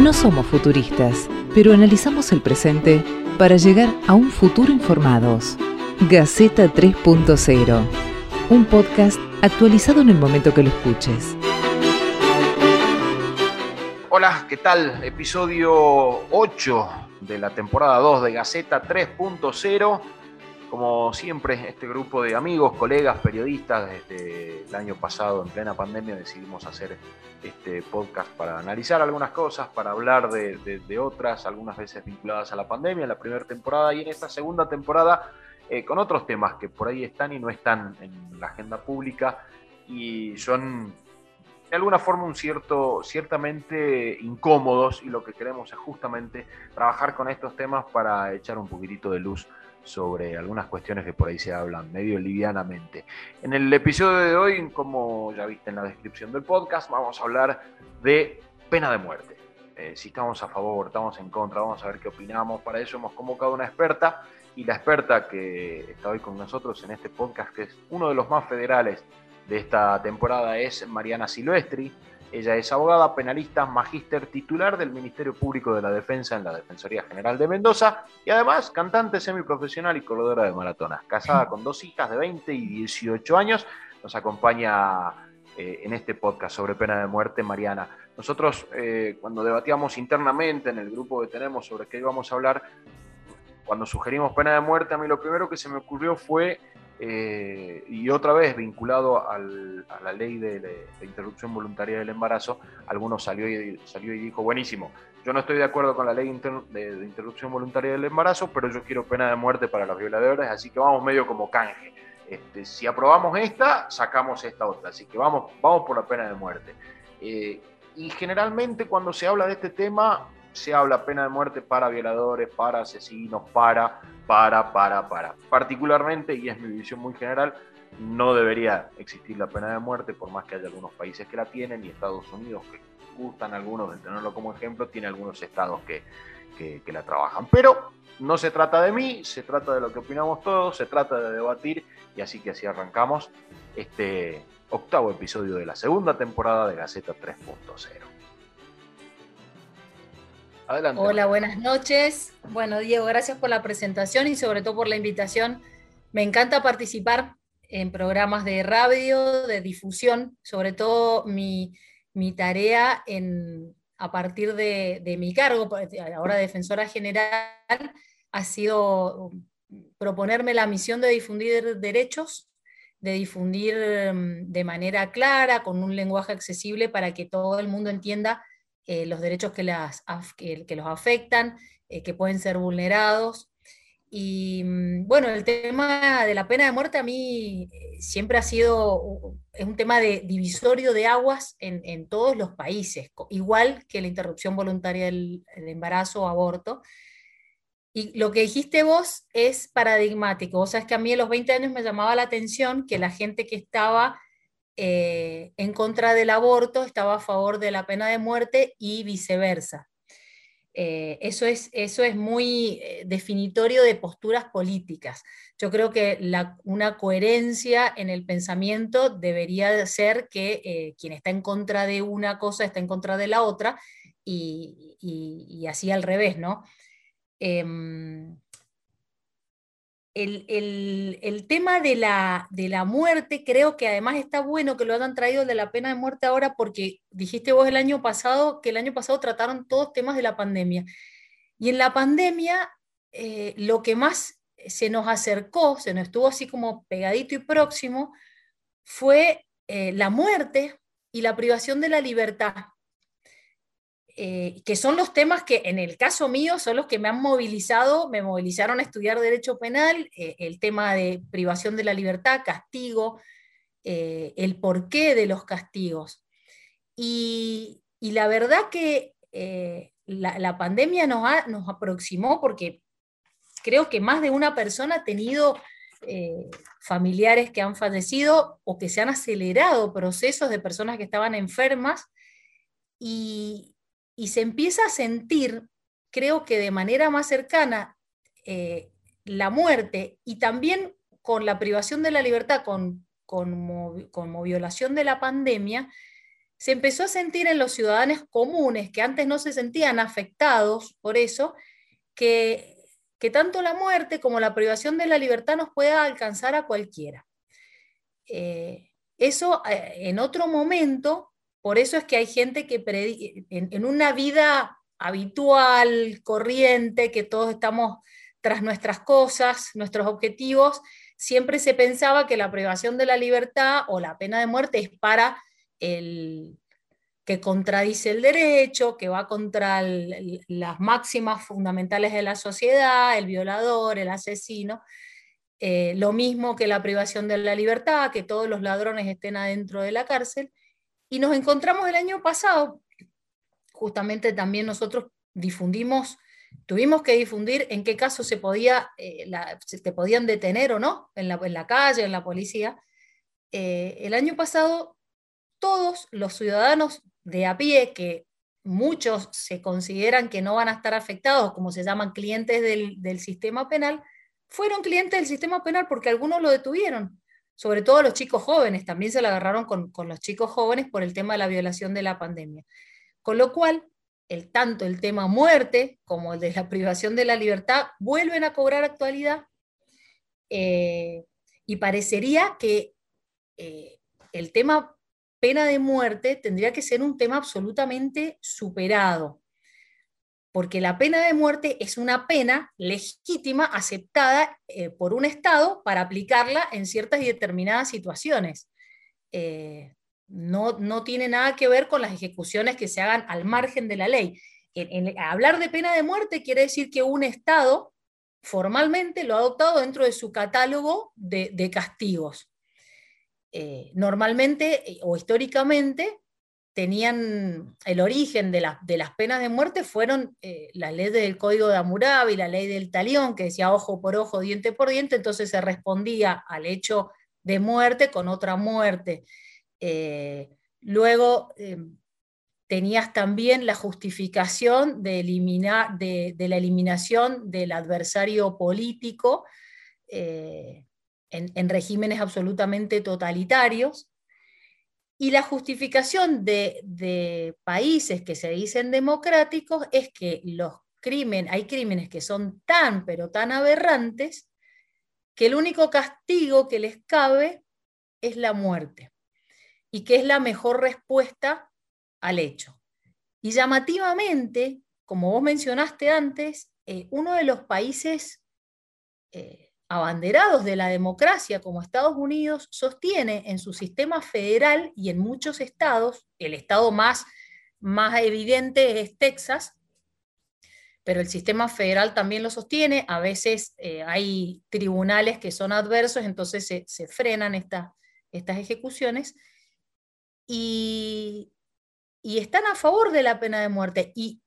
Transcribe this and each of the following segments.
No somos futuristas, pero analizamos el presente para llegar a un futuro informados. Gaceta 3.0, un podcast actualizado en el momento que lo escuches. Hola, ¿qué tal? Episodio 8 de la temporada 2 de Gaceta 3.0. Como siempre, este grupo de amigos, colegas, periodistas, desde el año pasado, en plena pandemia, decidimos hacer este podcast para analizar algunas cosas, para hablar de, otras, algunas veces vinculadas a la pandemia, en la primera temporada y en esta segunda temporada eh, con otros temas que por ahí están y no están en la agenda pública y son de alguna forma un cierto, ciertamente incómodos y lo que queremos es justamente trabajar con estos temas para echar un poquitito de luz sobre algunas cuestiones que por ahí se hablan medio livianamente. En el episodio de hoy, como ya viste en la descripción del podcast, vamos a hablar de pena de muerte. Eh, si estamos a favor, estamos en contra, vamos a ver qué opinamos. Para eso hemos convocado una experta y la experta que está hoy con nosotros en este podcast, que es uno de los más federales de esta temporada, es Mariana Silvestri. Ella es abogada, penalista, magíster titular del Ministerio Público de la Defensa en la Defensoría General de Mendoza y además cantante semiprofesional y corredora de maratonas. Casada con dos hijas de 20 y 18 años, nos acompaña eh, en este podcast sobre pena de muerte Mariana. Nosotros eh, cuando debatíamos internamente en el grupo que tenemos sobre qué íbamos a hablar, cuando sugerimos pena de muerte, a mí lo primero que se me ocurrió fue eh, y otra vez vinculado a la ley de, interrupción voluntaria del embarazo, algunos salió y, salió y dijo, buenísimo, yo no estoy de acuerdo con la ley de, interrupción voluntaria del embarazo, pero yo quiero pena de muerte para los violadores, así que vamos medio como canje. Este, si aprobamos esta, sacamos esta otra, así que vamos, vamos por la pena de muerte. Eh, y generalmente cuando se habla de este tema, se habla pena de muerte para violadores, para asesinos, para, para, para, para. Particularmente, y es mi visión muy general, no debería existir la pena de muerte, por más que haya algunos países que la tienen y Estados Unidos, que gustan algunos de tenerlo como ejemplo, tiene algunos estados que, que, la trabajan. Pero no se trata de mí, se trata de lo que opinamos todos, se trata de debatir y así que así arrancamos este octavo episodio de la segunda temporada de Gaceta 3.0. Hola, buenas noches. Bueno, Diego, gracias por la presentación y sobre todo por la invitación. Me encanta participar en programas de radio, de difusión, sobre todo mi, tarea en, a partir de, mi cargo, pues, ahora defensora general, ha sido proponerme la misión de difundir derechos, de difundir mm, de manera clara, con un lenguaje accesible para que todo el mundo entienda eh, los derechos que, las, que, los afectan, eh, que pueden ser vulnerados. Y mm, bueno, el tema de la pena de muerte a mí eh, siempre ha sido, es un tema de divisorio de aguas en, todos los países, igual que la interrupción voluntaria del, embarazo o aborto. Y lo que dijiste vos es paradigmático. O sea, es que a mí a los 20 años me llamaba la atención que la gente que estaba eh, en contra del aborto estaba a favor de la pena de muerte y viceversa. Eh, eso, es, eso es muy eh, definitorio de posturas políticas. Yo creo que una coherencia en el pensamiento debería ser que quien está en contra de una cosa está en contra de la otra y, y así al revés, ¿no? Em, el, tema de la, de la, muerte, creo que además está bueno que lo hayan traído de la pena de muerte ahora, porque dijiste vos el año pasado que el año pasado trataron todos temas de la pandemia. Y en la pandemia, eh, lo que más se nos acercó, se nos estuvo así como pegadito y próximo, fue eh, la muerte y la privación de la libertad. Eh, que son los temas que en el caso mío son los que me han movilizado, me movilizaron a estudiar derecho penal, eh, el tema de privación de la libertad, castigo, eh, el porqué de los castigos. Y, la verdad que la, pandemia nos, nos aproximó porque creo que más de una persona ha tenido familiares que han fallecido o que se han acelerado procesos de personas que estaban enfermas y, y se empieza a sentir, creo que de manera más cercana, eh, la muerte y también con la privación de la libertad, con, como, violación de la pandemia, se empezó a sentir en los ciudadanos comunes, que antes no se sentían afectados por eso, que, que tanto la muerte como la privación de la libertad nos pueda alcanzar a cualquiera. Eh, eso eh, en otro momento, por eso es que hay gente que en, en una vida habitual, corriente, que todos estamos tras nuestras cosas, nuestros objetivos, siempre se pensaba que la privación de la libertad o la pena de muerte es para el que contradice el derecho, que va contra las máximas fundamentales de la sociedad, el violador, el asesino. Eh, lo mismo que la privación de la libertad, que todos los ladrones estén adentro de la cárcel. Y nos encontramos el año pasado, justamente también nosotros difundimos, tuvimos que difundir en qué caso se podía, eh, te podían detener o no en la, en la calle, en la policía. Eh, el año pasado todos los ciudadanos de a pie, que muchos se consideran que no van a estar afectados, como se llaman clientes del, sistema penal, fueron clientes del sistema penal porque algunos lo detuvieron, sobre todo los chicos jóvenes, también se la agarraron con, los chicos jóvenes por el tema de la violación de la pandemia. Con lo cual, el, tanto el tema muerte como el de la privación de la libertad vuelven a cobrar actualidad eh, y parecería que eh, el tema pena de muerte tendría que ser un tema absolutamente superado, porque la pena de muerte es una pena legítima aceptada eh, por un Estado para aplicarla en ciertas y determinadas situaciones. Eh, no, no, tiene nada que ver con las ejecuciones que se hagan al margen de la ley. Hablar de pena de muerte quiere decir que un Estado formalmente lo ha adoptado dentro de su catálogo de castigos. Eh, normalmente o históricamente tenían el origen de, las penas de muerte fueron eh, la ley del Código de Hammurabi, la ley del talión, que decía ojo por ojo, diente por diente, entonces se respondía al hecho de muerte con otra muerte. luego tenías también la justificación de, la eliminación del adversario político en, regímenes absolutamente totalitarios, y la justificación de, países que se dicen democráticos es que los hay crímenes que son tan, pero tan aberrantes, que el único castigo que les cabe es la muerte, y que es la mejor respuesta al hecho. Y llamativamente, como vos mencionaste antes, eh, uno de los países eh, abanderados de la democracia como Estados Unidos sostiene en su sistema federal y en muchos estados, el estado más, más evidente es Texas, pero el sistema federal también lo sostiene, a veces eh, hay tribunales que son adversos, entonces se, frenan estas ejecuciones. Y, y están a favor de la pena de muerte. Y,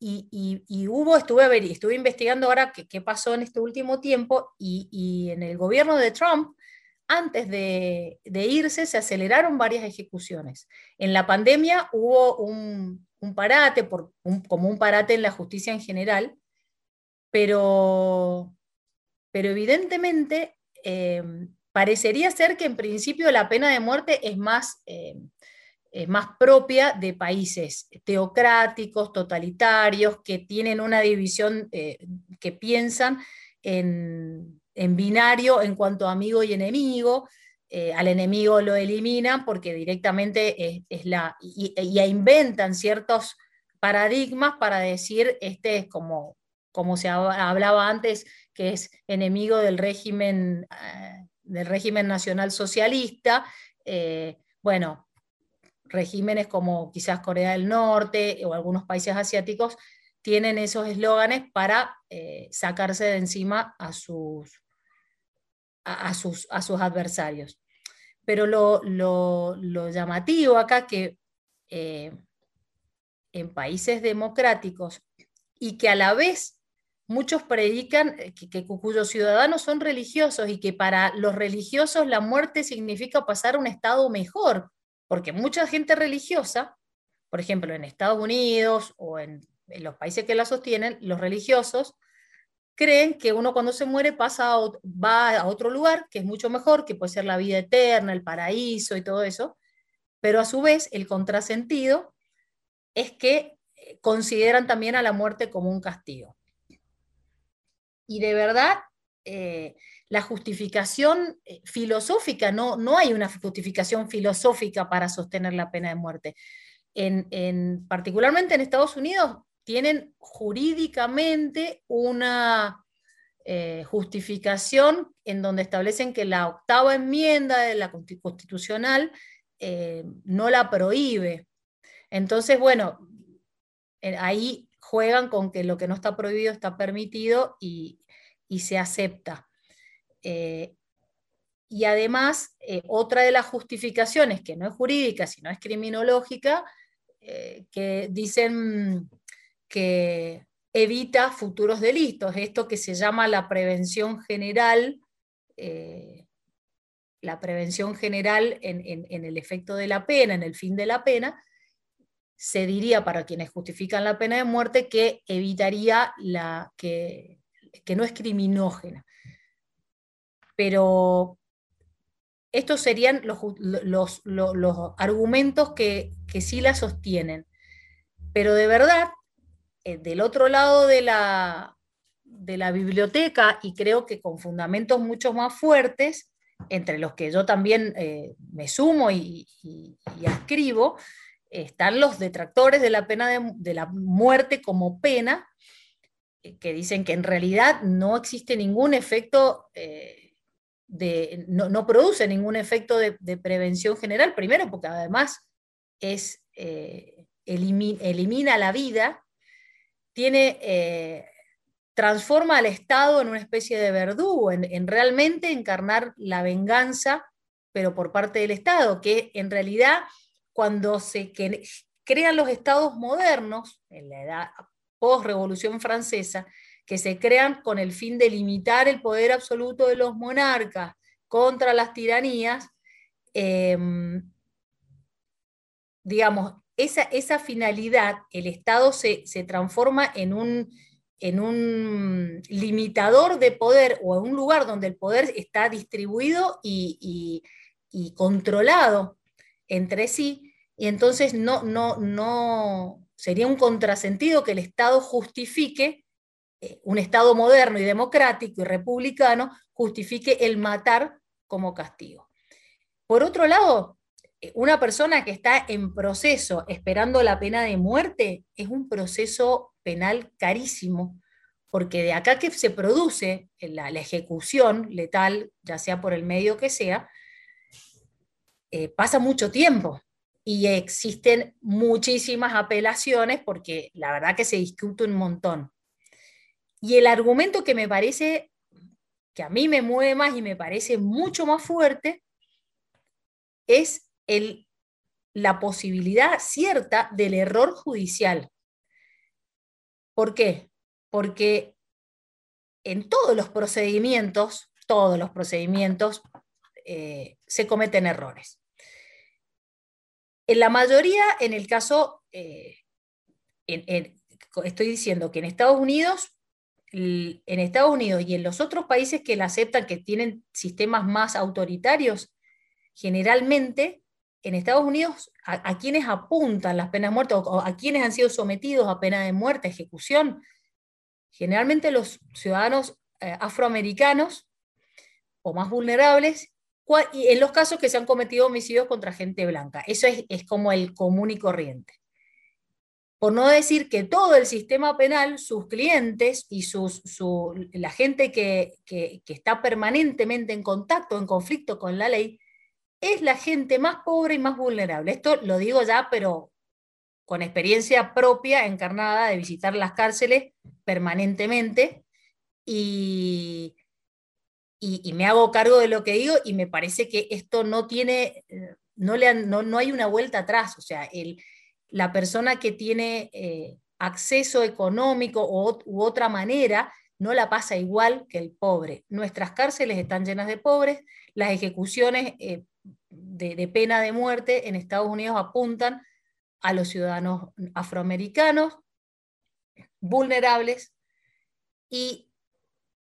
hubo, estuve, ver, estuve investigando ahora qué, pasó en este último tiempo y, en el gobierno de Trump, antes de, irse, se aceleraron varias ejecuciones. En la pandemia hubo un, parate, por, como un parate en la justicia en general, pero, pero evidentemente eh, parecería ser que en principio la pena de muerte es más... Eh, eh, más propia de países teocráticos, totalitarios, que tienen una división, eh, que piensan en, binario en cuanto a amigo y enemigo. Eh, al enemigo lo eliminan porque directamente es, la. Y, inventan ciertos paradigmas para decir, este es como, como se hablaba antes, que es enemigo del régimen, del régimen nacional socialista. bueno, regímenes como quizás Corea del Norte o algunos países asiáticos tienen esos eslóganes para eh, sacarse de encima a sus, a, sus, a sus adversarios. Pero lo, llamativo acá que eh, en países democráticos y que a la vez muchos predican que, que, cuyos ciudadanos son religiosos y que para los religiosos la muerte significa pasar a un estado mejor, porque mucha gente religiosa, por ejemplo, en Estados Unidos o en, los países que la sostienen, los religiosos creen que uno cuando se muere pasa va a otro lugar, que es mucho mejor, que puede ser la vida eterna, el paraíso y todo eso. pero a su vez el contrasentido es que eh, consideran también a la muerte como un castigo. Y de verdad, eh, la justificación eh, filosófica, no, no hay una justificación filosófica para sostener la pena de muerte. En, particularmente en Estados Unidos, tienen jurídicamente una eh, justificación en donde establecen que la octava enmienda de la constitucional no la prohíbe. Entonces, bueno, ahí juegan con que lo que no está prohibido está permitido y, se acepta. Eh, y además, eh, otra de las justificaciones, que no es jurídica, sino es criminológica, eh, que dicen que evita futuros delitos, esto que se llama la prevención general, la prevención general en el efecto de la pena, en el fin de la pena, se diría para quienes justifican la pena de muerte que evitaría la, que, no es criminógena. Pero estos serían los, argumentos que, sí la sostienen. Pero de verdad, eh, del otro lado de la, de la biblioteca, y creo que con fundamentos mucho más fuertes, entre los que yo también eh, me sumo y, y, y, están los detractores de la pena de, la muerte como pena, eh, que dicen que en realidad no existe ningún efecto, de, no, produce ningún efecto de, prevención general, primero porque además es, eh, elimina, la vida, tiene, transforma al Estado en una especie de verdugo, en realmente encarnar la venganza, pero por parte del Estado, que en realidad cuando se crean los estados modernos, en la edad post-revolución francesa, que se crean con el fin de limitar el poder absoluto de los monarcas contra las tiranías, em, digamos, esa, esa, finalidad, el Estado se, transforma en un, en un, limitador de poder o en un lugar donde el poder está distribuido y, y controlado entre sí, y entonces no, no, no sería un contrasentido que el Estado justifique, un Estado moderno y democrático y republicano, justifique el matar como castigo. Por otro lado, eh, una persona que está en proceso esperando la pena de muerte es un proceso penal carísimo, porque de acá que se produce la, ejecución letal, ya sea por el medio que sea, eh, pasa mucho tiempo y existen muchísimas apelaciones porque la verdad que se discute un montón. Y el argumento que me parece, que a mí me mueve más y me parece mucho más fuerte, es el, la posibilidad cierta del error judicial. ¿Por qué? Porque en todos los procedimientos, todos los procedimientos, eh, se cometen errores. En la mayoría, en el caso, eh, estoy diciendo que en Estados Unidos, en Estados Unidos y en los otros países que la aceptan, que tienen sistemas más autoritarios, generalmente en Estados Unidos a, quienes apuntan las penas de muerte o, a quienes han sido sometidos a pena de muerte, ejecución, generalmente los ciudadanos eh, afroamericanos o más vulnerables y en los casos que se han cometido homicidios contra gente blanca. Eso es, como el común y corriente. Por no decir que todo el sistema penal, sus clientes y sus, la gente que, está permanentemente en contacto, en conflicto con la ley, es la gente más pobre y más vulnerable. Esto lo digo ya, pero con experiencia propia, encarnada, de visitar las cárceles permanentemente y, y, me hago cargo de lo que digo y me parece que esto no tiene, eh, no, le no, hay una vuelta atrás, o sea, el, la persona que tiene eh, acceso económico u otra manera no la pasa igual que el pobre. Nuestras cárceles están llenas de pobres, las ejecuciones eh, de, pena de muerte en Estados Unidos apuntan a los ciudadanos afroamericanos vulnerables y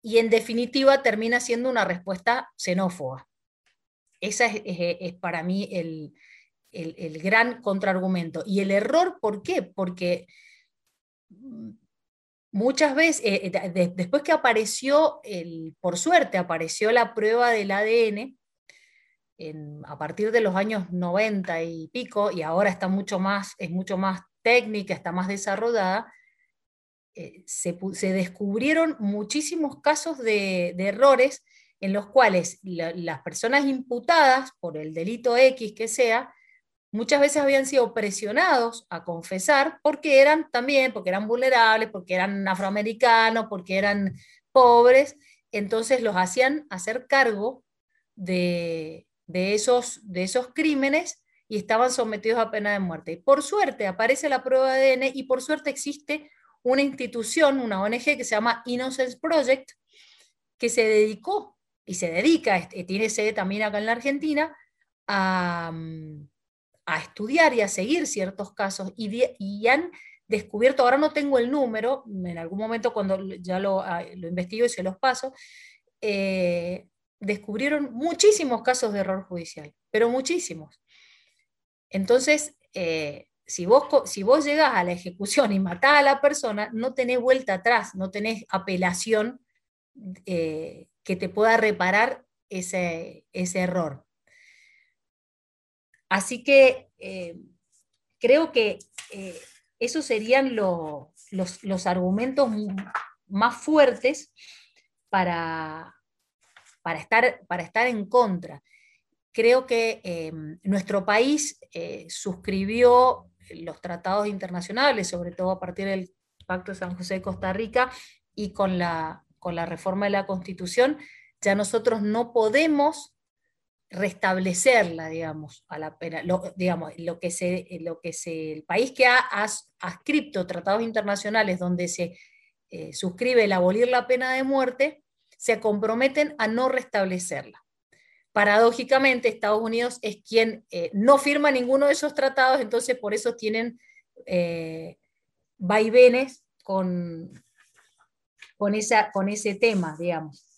y en definitiva termina siendo una respuesta xenófoba. Esa es, para mí el, gran contraargumento. Y el error, ¿por qué? Porque mm, muchas veces, eh, eh, después que apareció, el, por suerte, apareció la prueba del ADN, a partir de los años 90 y pico, y ahora está mucho más, es mucho más técnica, está más desarrollada, eh, se, descubrieron muchísimos casos de, errores en los cuales las personas imputadas por el delito X que sea, muchas veces habían sido presionados a confesar porque eran también, porque eran vulnerables, porque eran afroamericanos, porque eran pobres, entonces los hacían hacer cargo de, de esos, de esos crímenes y estaban sometidos a pena de muerte. Por suerte aparece la prueba de ADN y por suerte existe una institución, una ONG que se llama Innocence Project, que se dedicó y se dedica, tiene sede también acá en la Argentina, a, estudiar y a seguir ciertos casos y, han descubierto, ahora no tengo el número, en algún momento cuando ya lo, ah, lo investigo y se los paso, eh, descubrieron muchísimos casos de error judicial, pero muchísimos. Entonces, eh, si, vos, si vos llegás a la ejecución y matás a la persona, no tenés vuelta atrás, no tenés apelación eh, que te pueda reparar ese, error. Así que eh, creo que esos serían los, los argumentos más fuertes para, para estar, para estar en contra. Creo que em, nuestro país eh, suscribió los tratados internacionales, sobre todo a partir del Pacto de San José de Costa Rica y con la, con la reforma de la Constitución, ya nosotros no podemos restablecerla, digamos, a la pena. Lo, digamos, lo que se, lo que se, el país que ha, adscrito tratados internacionales donde se eh, suscribe el abolir la pena de muerte, se comprometen a no restablecerla. Paradójicamente, Estados Unidos es quien eh, no firma ninguno de esos tratados, entonces por eso tienen eh, vaivenes con, con, esa, con ese tema, digamos.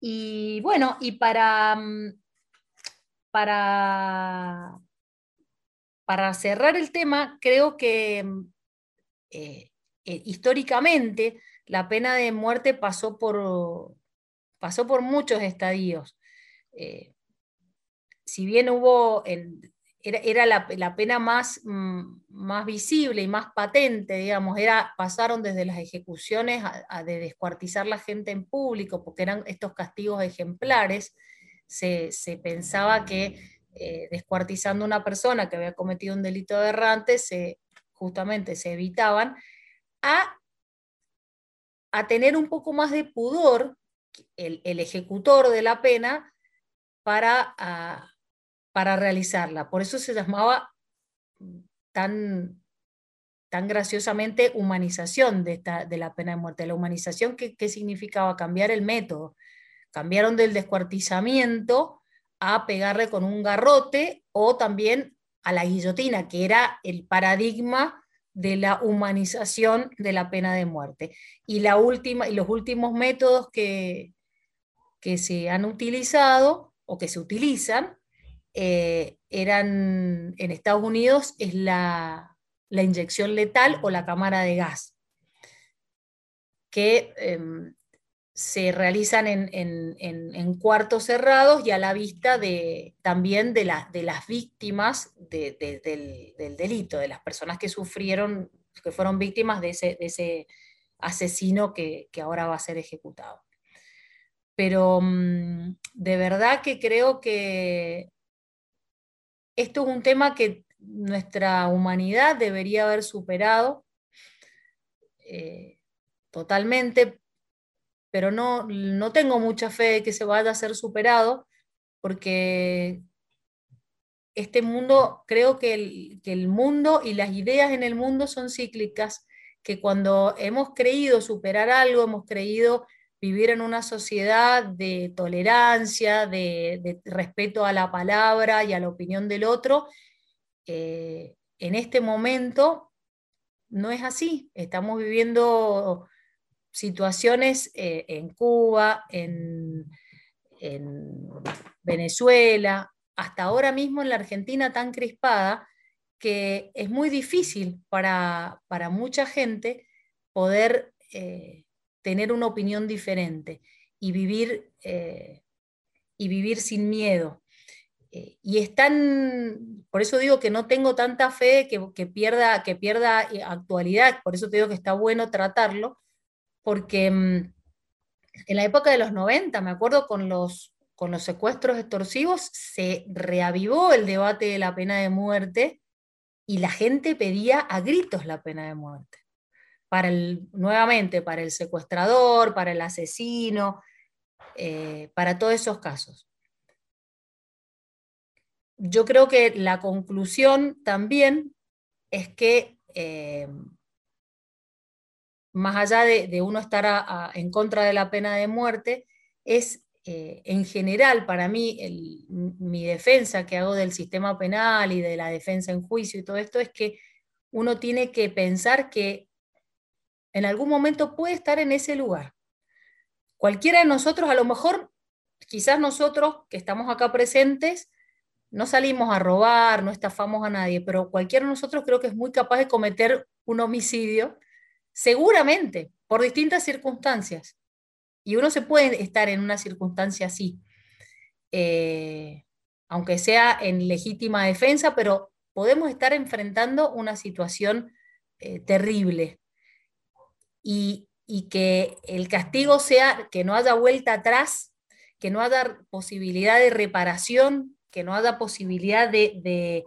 Y bueno, y para, mm, para, para cerrar el tema, creo que eh, históricamente la pena de muerte pasó por, pasó por muchos estadios. Eh, si bien hubo, era, la, pena más, mm, más visible y más patente, digamos, era, pasaron desde las ejecuciones a, de descuartizar la gente en público, porque eran estos castigos ejemplares, se, pensaba que eh, descuartizando a una persona que había cometido un delito de errante, se, justamente se evitaban, a a tener un poco más de pudor el, ejecutor de la pena para, para realizarla. Por eso se llamaba tan, tan graciosamente humanización de, esta, de la pena de muerte. La humanización, ¿qué, ¿qué significaba? Cambiar el método. Cambiaron del descuartizamiento a pegarle con un garrote o también a la guillotina, que era el paradigma de la humanización de la pena de muerte. Y, la última, y los últimos métodos que, que se han utilizado o que se utilizan eh, eran en Estados Unidos es la, inyección letal o la cámara de gas, que em, se realizan en, cuartos cerrados y a la vista de, también de, de las víctimas del, delito, de las personas que sufrieron, que fueron víctimas de ese, asesino que, ahora va a ser ejecutado. Pero mm, de verdad que creo que esto es un tema que nuestra humanidad debería haber superado eh, totalmente pero no, no tengo mucha fe de que se vaya a ser superado, porque este mundo, creo que el, que el mundo y las ideas en el mundo son cíclicas, que cuando hemos creído superar algo, hemos creído vivir en una sociedad de tolerancia, de, respeto a la palabra y a la opinión del otro, eh, en este momento no es así. Estamos viviendo situaciones eh, en Cuba, en, Venezuela, hasta ahora mismo en la Argentina tan crispada que es muy difícil para, mucha gente poder eh, tener una opinión diferente y vivir, eh, y vivir sin miedo. Eh, y es tan, por eso digo que no tengo tanta fe que, pierda, que pierda actualidad, por eso te digo que está bueno tratarlo, porque mm, en la época de los 90, me acuerdo con los, con los secuestros extorsivos, se reavivó el debate de la pena de muerte y la gente pedía a gritos la pena de muerte. Para el, nuevamente, para el secuestrador, para el asesino, eh, para todos esos casos. Yo creo que la conclusión también es que eh, más allá de, uno estar en contra de la pena de muerte, es eh, en general para mí mi defensa que hago del sistema penal y de la defensa en juicio y todo esto es que uno tiene que pensar que en algún momento puede estar en ese lugar. Cualquiera de nosotros, a lo mejor, quizás nosotros que estamos acá presentes, no salimos a robar, no estafamos a nadie, pero cualquiera de nosotros creo que es muy capaz de cometer un homicidio seguramente, por distintas circunstancias. Y uno se puede estar en una circunstancia así, eh, aunque sea en legítima defensa, pero podemos estar enfrentando una situación eh, terrible. Y, que el castigo sea que no haya vuelta atrás, que no haya posibilidad de reparación, que no haya posibilidad de,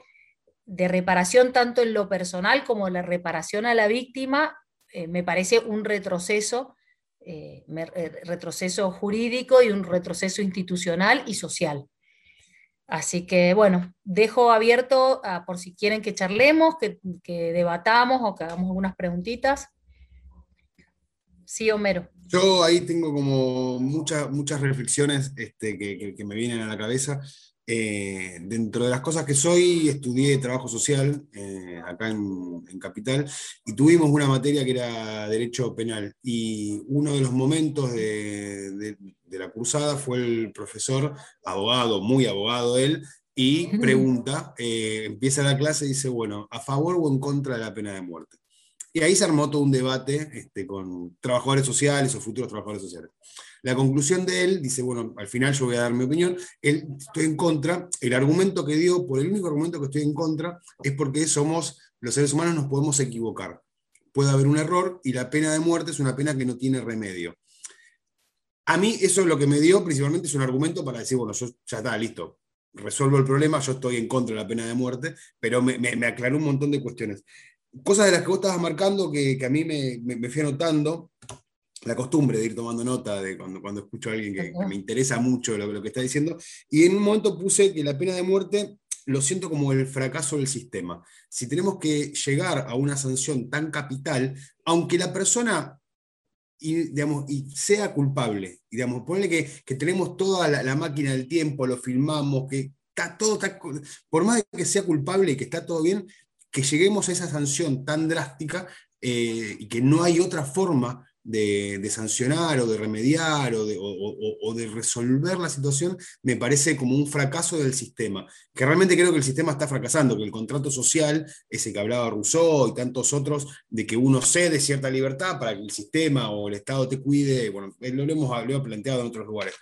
reparación tanto en lo personal como la reparación a la víctima eh, me parece un retroceso, eh, eh, retroceso jurídico y un retroceso institucional y social. Así que bueno, dejo abierto por si quieren que charlemos, que, debatamos o que hagamos algunas preguntitas. Sí, Homero. Yo ahí tengo como muchas, muchas reflexiones este, que, me vienen a la cabeza. Eh, dentro de las cosas que soy, estudié trabajo social eh, acá en, Capital y tuvimos una materia que era derecho penal. Y uno de los momentos de, la cursada fue el profesor, abogado, muy abogado él, y pregunta, eh, empieza la clase y dice, bueno, ¿a favor o en contra de la pena de muerte? Y ahí se armó todo un debate este, con trabajadores sociales o futuros trabajadores sociales. La conclusión de él dice, bueno, al final yo voy a dar mi opinión, él estoy en contra, el argumento que dio, por el único argumento que estoy en contra, es porque somos, los seres humanos nos podemos equivocar. Puede haber un error y la pena de muerte es una pena que no tiene remedio. A mí eso es lo que me dio, principalmente es un argumento para decir, bueno, yo ya está, listo, resuelvo el problema, yo estoy en contra de la pena de muerte, pero me, aclaró un montón de cuestiones. Cosas de las que vos estabas marcando que, a mí me, me, fui anotando, la costumbre de ir tomando nota de cuando, cuando escucho a alguien que, me interesa mucho lo, lo, que está diciendo, y en un momento puse que la pena de muerte lo siento como el fracaso del sistema. Si tenemos que llegar a una sanción tan capital, aunque la persona y, digamos, y sea culpable, y digamos, ponle que, que tenemos toda la, máquina del tiempo, lo filmamos, que está todo, por más de que sea culpable y que está todo bien, que lleguemos a esa sanción tan drástica eh, y que no hay otra forma de, sancionar o de remediar o de, resolver la situación, me parece como un fracaso del sistema, que realmente creo que el sistema está fracasando, que el contrato social, ese que hablaba Rousseau y tantos otros, de que uno cede cierta libertad para que el sistema o el Estado te cuide, bueno, lo hemos, lo hemos planteado en otros lugares.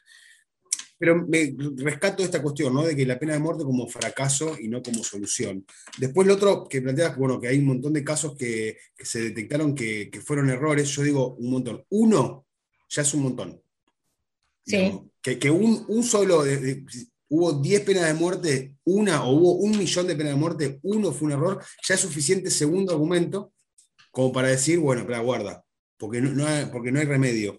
Pero me rescato esta cuestión, ¿no? De que la pena de muerte como fracaso y no como solución. Después lo otro que planteas, bueno, que hay un montón de casos que, se detectaron que, fueron errores. Yo digo un montón. Uno ya es un montón. Sí. que, un, solo, hubo 10 penas de muerte, una, o hubo un millón de penas de muerte, uno fue un error, ya es suficiente segundo argumento como para decir, bueno, pero guarda, porque no, porque no hay remedio.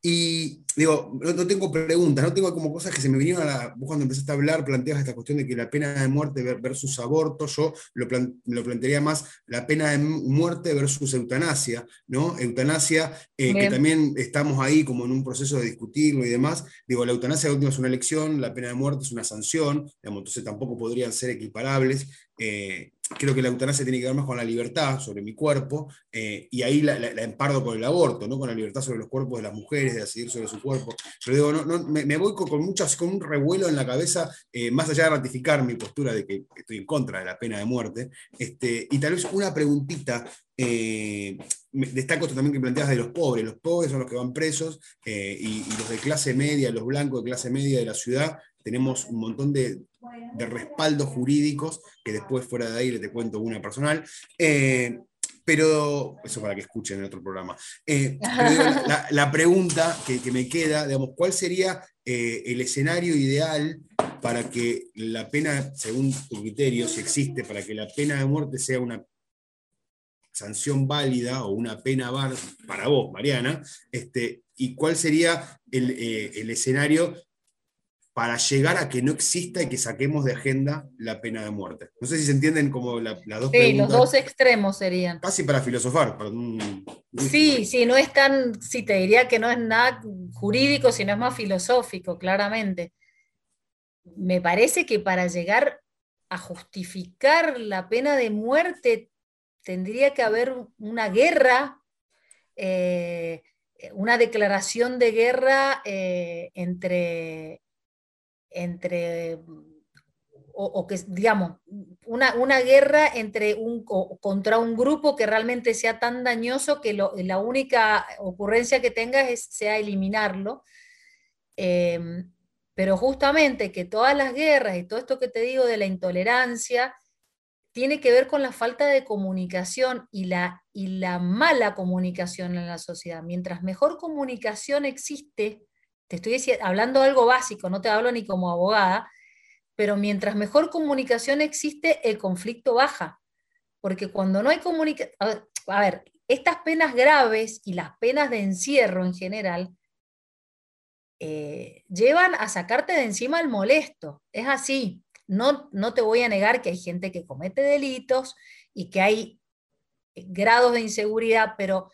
Y digo, no, tengo preguntas, no tengo como cosas que se me vinieron a la. Vos cuando empezaste a hablar planteabas esta cuestión de que la pena de muerte versus aborto, yo lo, lo plantearía más la pena de muerte versus eutanasia, ¿no? Eutanasia, eh, que también estamos ahí como en un proceso de discutirlo y demás. Digo, la eutanasia última es una elección, la pena de muerte es una sanción, entonces tampoco podrían ser equiparables. Eh, creo que la eutanasia tiene que ver más con la libertad sobre mi cuerpo, eh, y ahí la, empardo con el aborto, ¿no? con la libertad sobre los cuerpos de las mujeres, de decidir sobre su cuerpo. Yo digo, no, no, me, voy con, muchas, con un revuelo en la cabeza, eh, más allá de ratificar mi postura de que estoy en contra de la pena de muerte, este, y tal vez una preguntita. Eh, destaco esto también que planteas de los pobres. Los pobres son los que van presos y los de clase media, los blancos de clase media de la ciudad, tenemos un montón de, de respaldos jurídicos, que después fuera de ahí te cuento una personal. Eh, pero eso para que escuchen en otro programa. Eh, la, pregunta que, me queda, digamos, ¿cuál sería eh, el escenario ideal para que la pena, según tu criterio, si existe, para que la pena de muerte sea una sanción válida o una pena para vos, Mariana, este, y cuál sería el, el escenario para llegar a que no exista y que saquemos de agenda la pena de muerte. No sé si se entienden como las dos Sí, los dos extremos serían. Casi para filosofar. Sí, sí, no es tan, sí, te diría que no es nada jurídico, sino es más filosófico, claramente. Me parece que para llegar a justificar la pena de muerte tendría que haber una guerra, eh, una declaración de guerra eh, entre entre, o, que, digamos, una, una, guerra entre un, contra un grupo que realmente sea tan dañoso que la única ocurrencia que tenga es, sea eliminarlo. Em, pero justamente que todas las guerras y todo esto que te digo de la intolerancia tiene que ver con la falta de comunicación y la, y la mala comunicación en la sociedad. Mientras mejor comunicación existe, te estoy hablando algo básico, no te hablo ni como abogada, pero mientras mejor comunicación existe, el conflicto baja. Porque cuando no hay comunicación, a, ver, estas penas graves y las penas de encierro en general eh, llevan a sacarte de encima el molesto. Es así. No, no te voy a negar que hay gente que comete delitos y que hay grados de inseguridad, pero,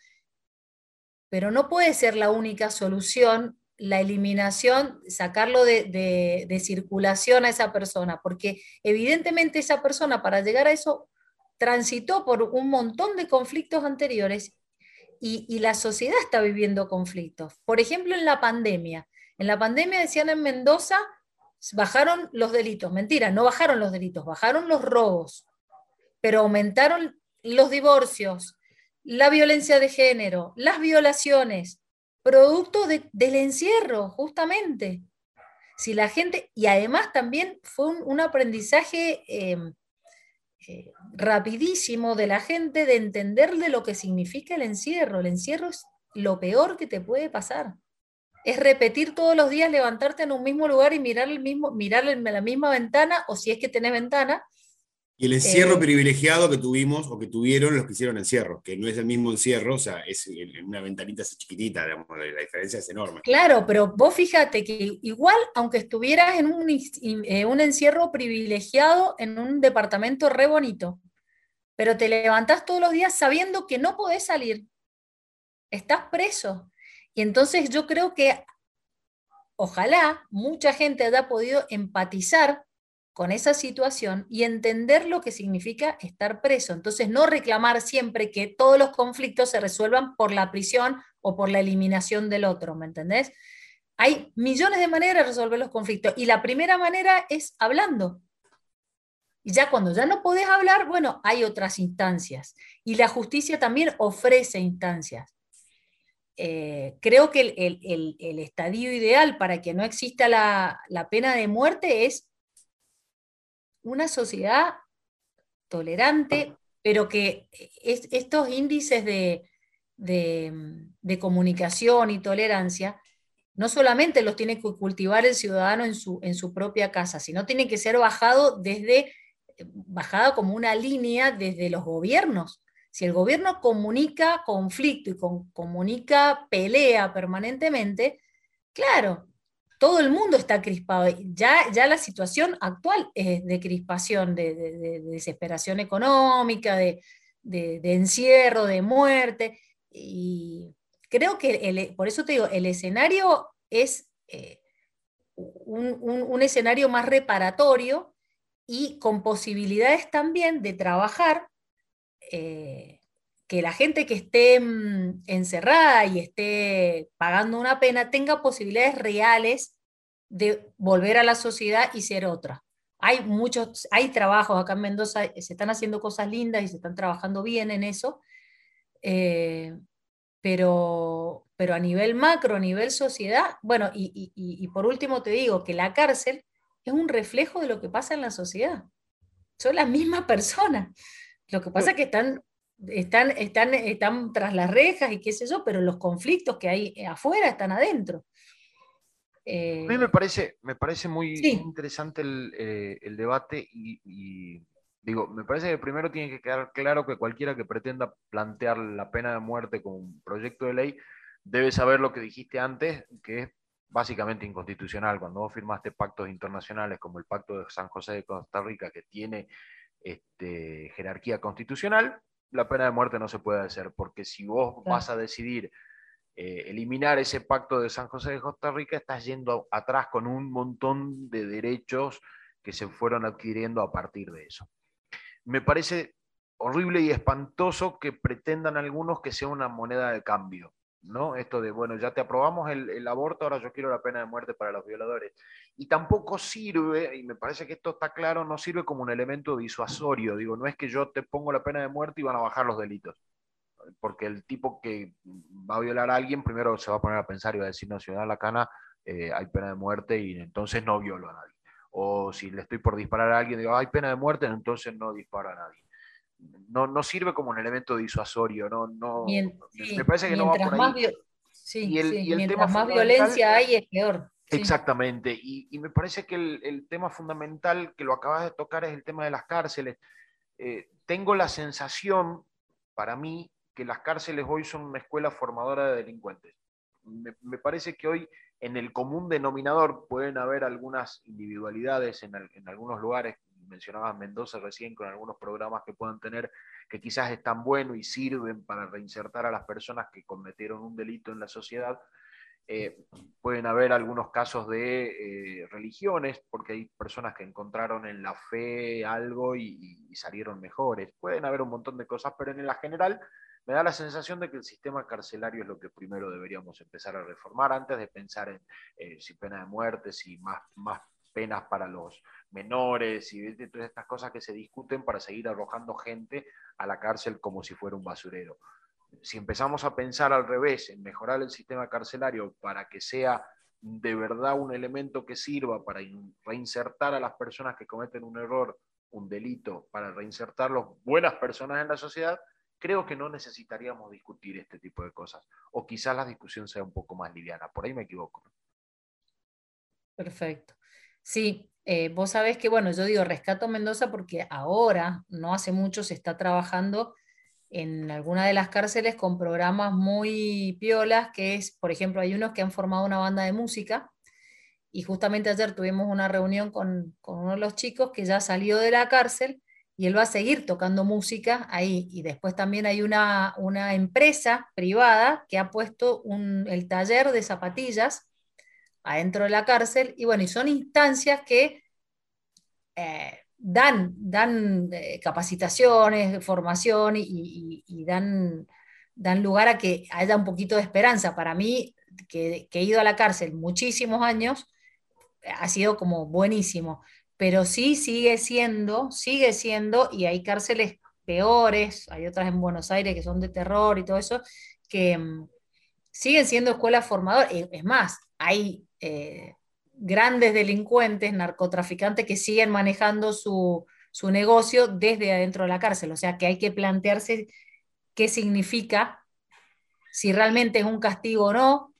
pero no puede ser la única solución la eliminación, sacarlo de, circulación a esa persona, porque evidentemente esa persona para llegar a eso transitó por un montón de conflictos anteriores y, la sociedad está viviendo conflictos. Por ejemplo, en la pandemia. En la pandemia decían en Mendoza, bajaron los delitos. Mentira, no bajaron los delitos, bajaron los robos, pero aumentaron los divorcios, la violencia de género, las violaciones producto del encierro, justamente. Si la gente, y además también fue un, aprendizaje em, eh, rapidísimo de la gente de entender de lo que significa el encierro. El encierro es lo peor que te puede pasar. Es repetir todos los días, levantarte en un mismo lugar y mirar, el mismo, mirar la misma ventana, o si es que tenés ventana, y el encierro eh, privilegiado que tuvimos o que tuvieron los que hicieron encierro, que no es el mismo encierro, o sea, es una ventanita así chiquitita, digamos, la diferencia es enorme. Claro, pero vos fíjate que igual, aunque estuvieras en un, eh, un encierro privilegiado en un departamento re bonito, pero te levantás todos los días sabiendo que no podés salir, estás preso. Y entonces yo creo que ojalá mucha gente haya podido empatizar con esa situación y entender lo que significa estar preso. Entonces, no reclamar siempre que todos los conflictos se resuelvan por la prisión o por la eliminación del otro, ¿me entendés? Hay millones de maneras de resolver los conflictos y la primera manera es hablando. Y ya cuando ya no podés hablar, bueno, hay otras instancias. Y la justicia también ofrece instancias. Eh, creo que el, estadio ideal para que no exista la, la pena de muerte es una sociedad tolerante, pero que estos índices de, comunicación y tolerancia no solamente los tiene que cultivar el ciudadano en su, en su propia casa, sino tiene que ser bajado desde, bajado como una línea desde los gobiernos. Si el gobierno comunica conflicto y comunica pelea permanentemente, claro, todo el mundo está crispado. Ya, ya la situación actual es de crispación, de, desesperación económica, de, encierro, de muerte. Y creo que, por eso te digo, el escenario es eh, un, escenario más reparatorio y con posibilidades también de trabajar, eh, que la gente que esté mm, encerrada y esté pagando una pena tenga posibilidades reales de volver a la sociedad y ser otra. Hay muchos, hay trabajos acá en Mendoza, se están haciendo cosas lindas y se están trabajando bien en eso, eh, pero, pero a nivel macro, a nivel sociedad, bueno, y por último te digo que la cárcel es un reflejo de lo que pasa en la sociedad. Son las mismas personas. Lo que pasa es que están, están, están, están tras las rejas y qué sé yo, pero los conflictos que hay afuera están adentro. a mí me eh, parece, me parece muy interesante el, eh, debate y, digo, me parece que primero tiene que quedar claro que cualquiera que pretenda plantear la pena de muerte como un proyecto de ley debe saber lo que dijiste antes, que es básicamente inconstitucional. Cuando vos firmaste pactos internacionales como el Pacto de San José de Costa Rica, que tiene este, jerarquía constitucional, la pena de muerte no se puede hacer, porque si vos vas a decidir eh, eliminar ese pacto de San José de Costa Rica, estás yendo atrás con un montón de derechos que se fueron adquiriendo a partir de eso. Me parece horrible y espantoso que pretendan algunos que sea una moneda de cambio. ¿no? Esto de, bueno, ya te aprobamos el, aborto, ahora yo quiero la pena de muerte para los violadores. Y tampoco sirve, y me parece que esto está claro, no sirve como un elemento disuasorio. Digo, no es que yo te pongo la pena de muerte y van a bajar los delitos. Porque el tipo que va a violar a alguien, primero se va a poner a pensar y va a decir, no, si me da la cana, eh, hay pena de muerte y entonces no violo a nadie. O si le estoy por disparar a alguien, digo, hay pena de muerte, entonces no disparo a nadie no, no sirve como un elemento disuasorio, no, no me parece que no va por ahí. y el, mientras más violencia hay es peor. Exactamente, y, me parece que el, tema fundamental que lo acabas de tocar es el tema de las cárceles. Eh, tengo la sensación, para mí, que las cárceles hoy son una escuela formadora de delincuentes. Me, parece que hoy en el común denominador pueden haber algunas individualidades en, en algunos lugares mencionabas Mendoza recién con algunos programas que puedan tener que quizás están buenos y sirven para reinsertar a las personas que cometieron un delito en la sociedad. Eh, pueden haber algunos casos de eh, religiones, porque hay personas que encontraron en la fe algo y, salieron mejores. Pueden haber un montón de cosas, pero en la general me da la sensación de que el sistema carcelario es lo que primero deberíamos empezar a reformar antes de pensar en eh, si pena de muerte, si más, más penas para los menores y todas estas cosas que se discuten para seguir arrojando gente a la cárcel como si fuera un basurero. Si empezamos a pensar al revés, en mejorar el sistema carcelario para que sea de verdad un elemento que sirva para reinsertar a las personas que cometen un error, un delito, para reinsertarlos buenas personas en la sociedad, creo que no necesitaríamos discutir este tipo de cosas. O quizás la discusión sea un poco más liviana. Por ahí me equivoco. Perfecto. Sí, eh, vos sabés que, bueno, yo digo Rescato Mendoza porque ahora, no hace mucho, se está trabajando en alguna de las cárceles con programas muy piolas, que es, por ejemplo, hay unos que han formado una banda de música y justamente ayer tuvimos una reunión con, uno de los chicos que ya salió de la cárcel y él va a seguir tocando música ahí. Y después también hay una, una empresa privada que ha puesto el taller de zapatillas adentro de la cárcel, y bueno, y son instancias que eh, dan, dan eh, capacitaciones, formación y, dan, dan lugar a que haya un poquito de esperanza. Para mí, que, he ido a la cárcel muchísimos años, ha sido como buenísimo, pero sí sigue siendo, sigue siendo, y hay cárceles peores, hay otras en Buenos Aires que son de terror y todo eso, que mm, siguen siendo escuelas formadoras. Es más, hay eh, grandes delincuentes, narcotraficantes que siguen manejando su, negocio desde adentro de la cárcel. O sea que hay que plantearse qué significa, si realmente es un castigo o no,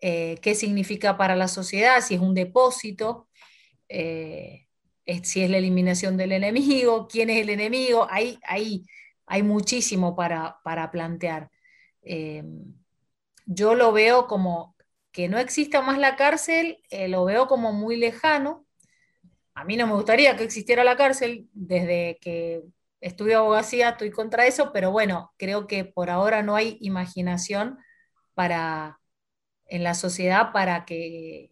eh, qué significa para la sociedad, si es un depósito, eh, si es la eliminación del enemigo, quién es el enemigo, hay, hay, muchísimo para, para plantear. yo lo veo como que no exista más la cárcel, eh, lo veo como muy lejano. A mí no me gustaría que existiera la cárcel, desde que estudio abogacía estoy contra eso, pero bueno, creo que por ahora no hay imaginación para, en la sociedad para que,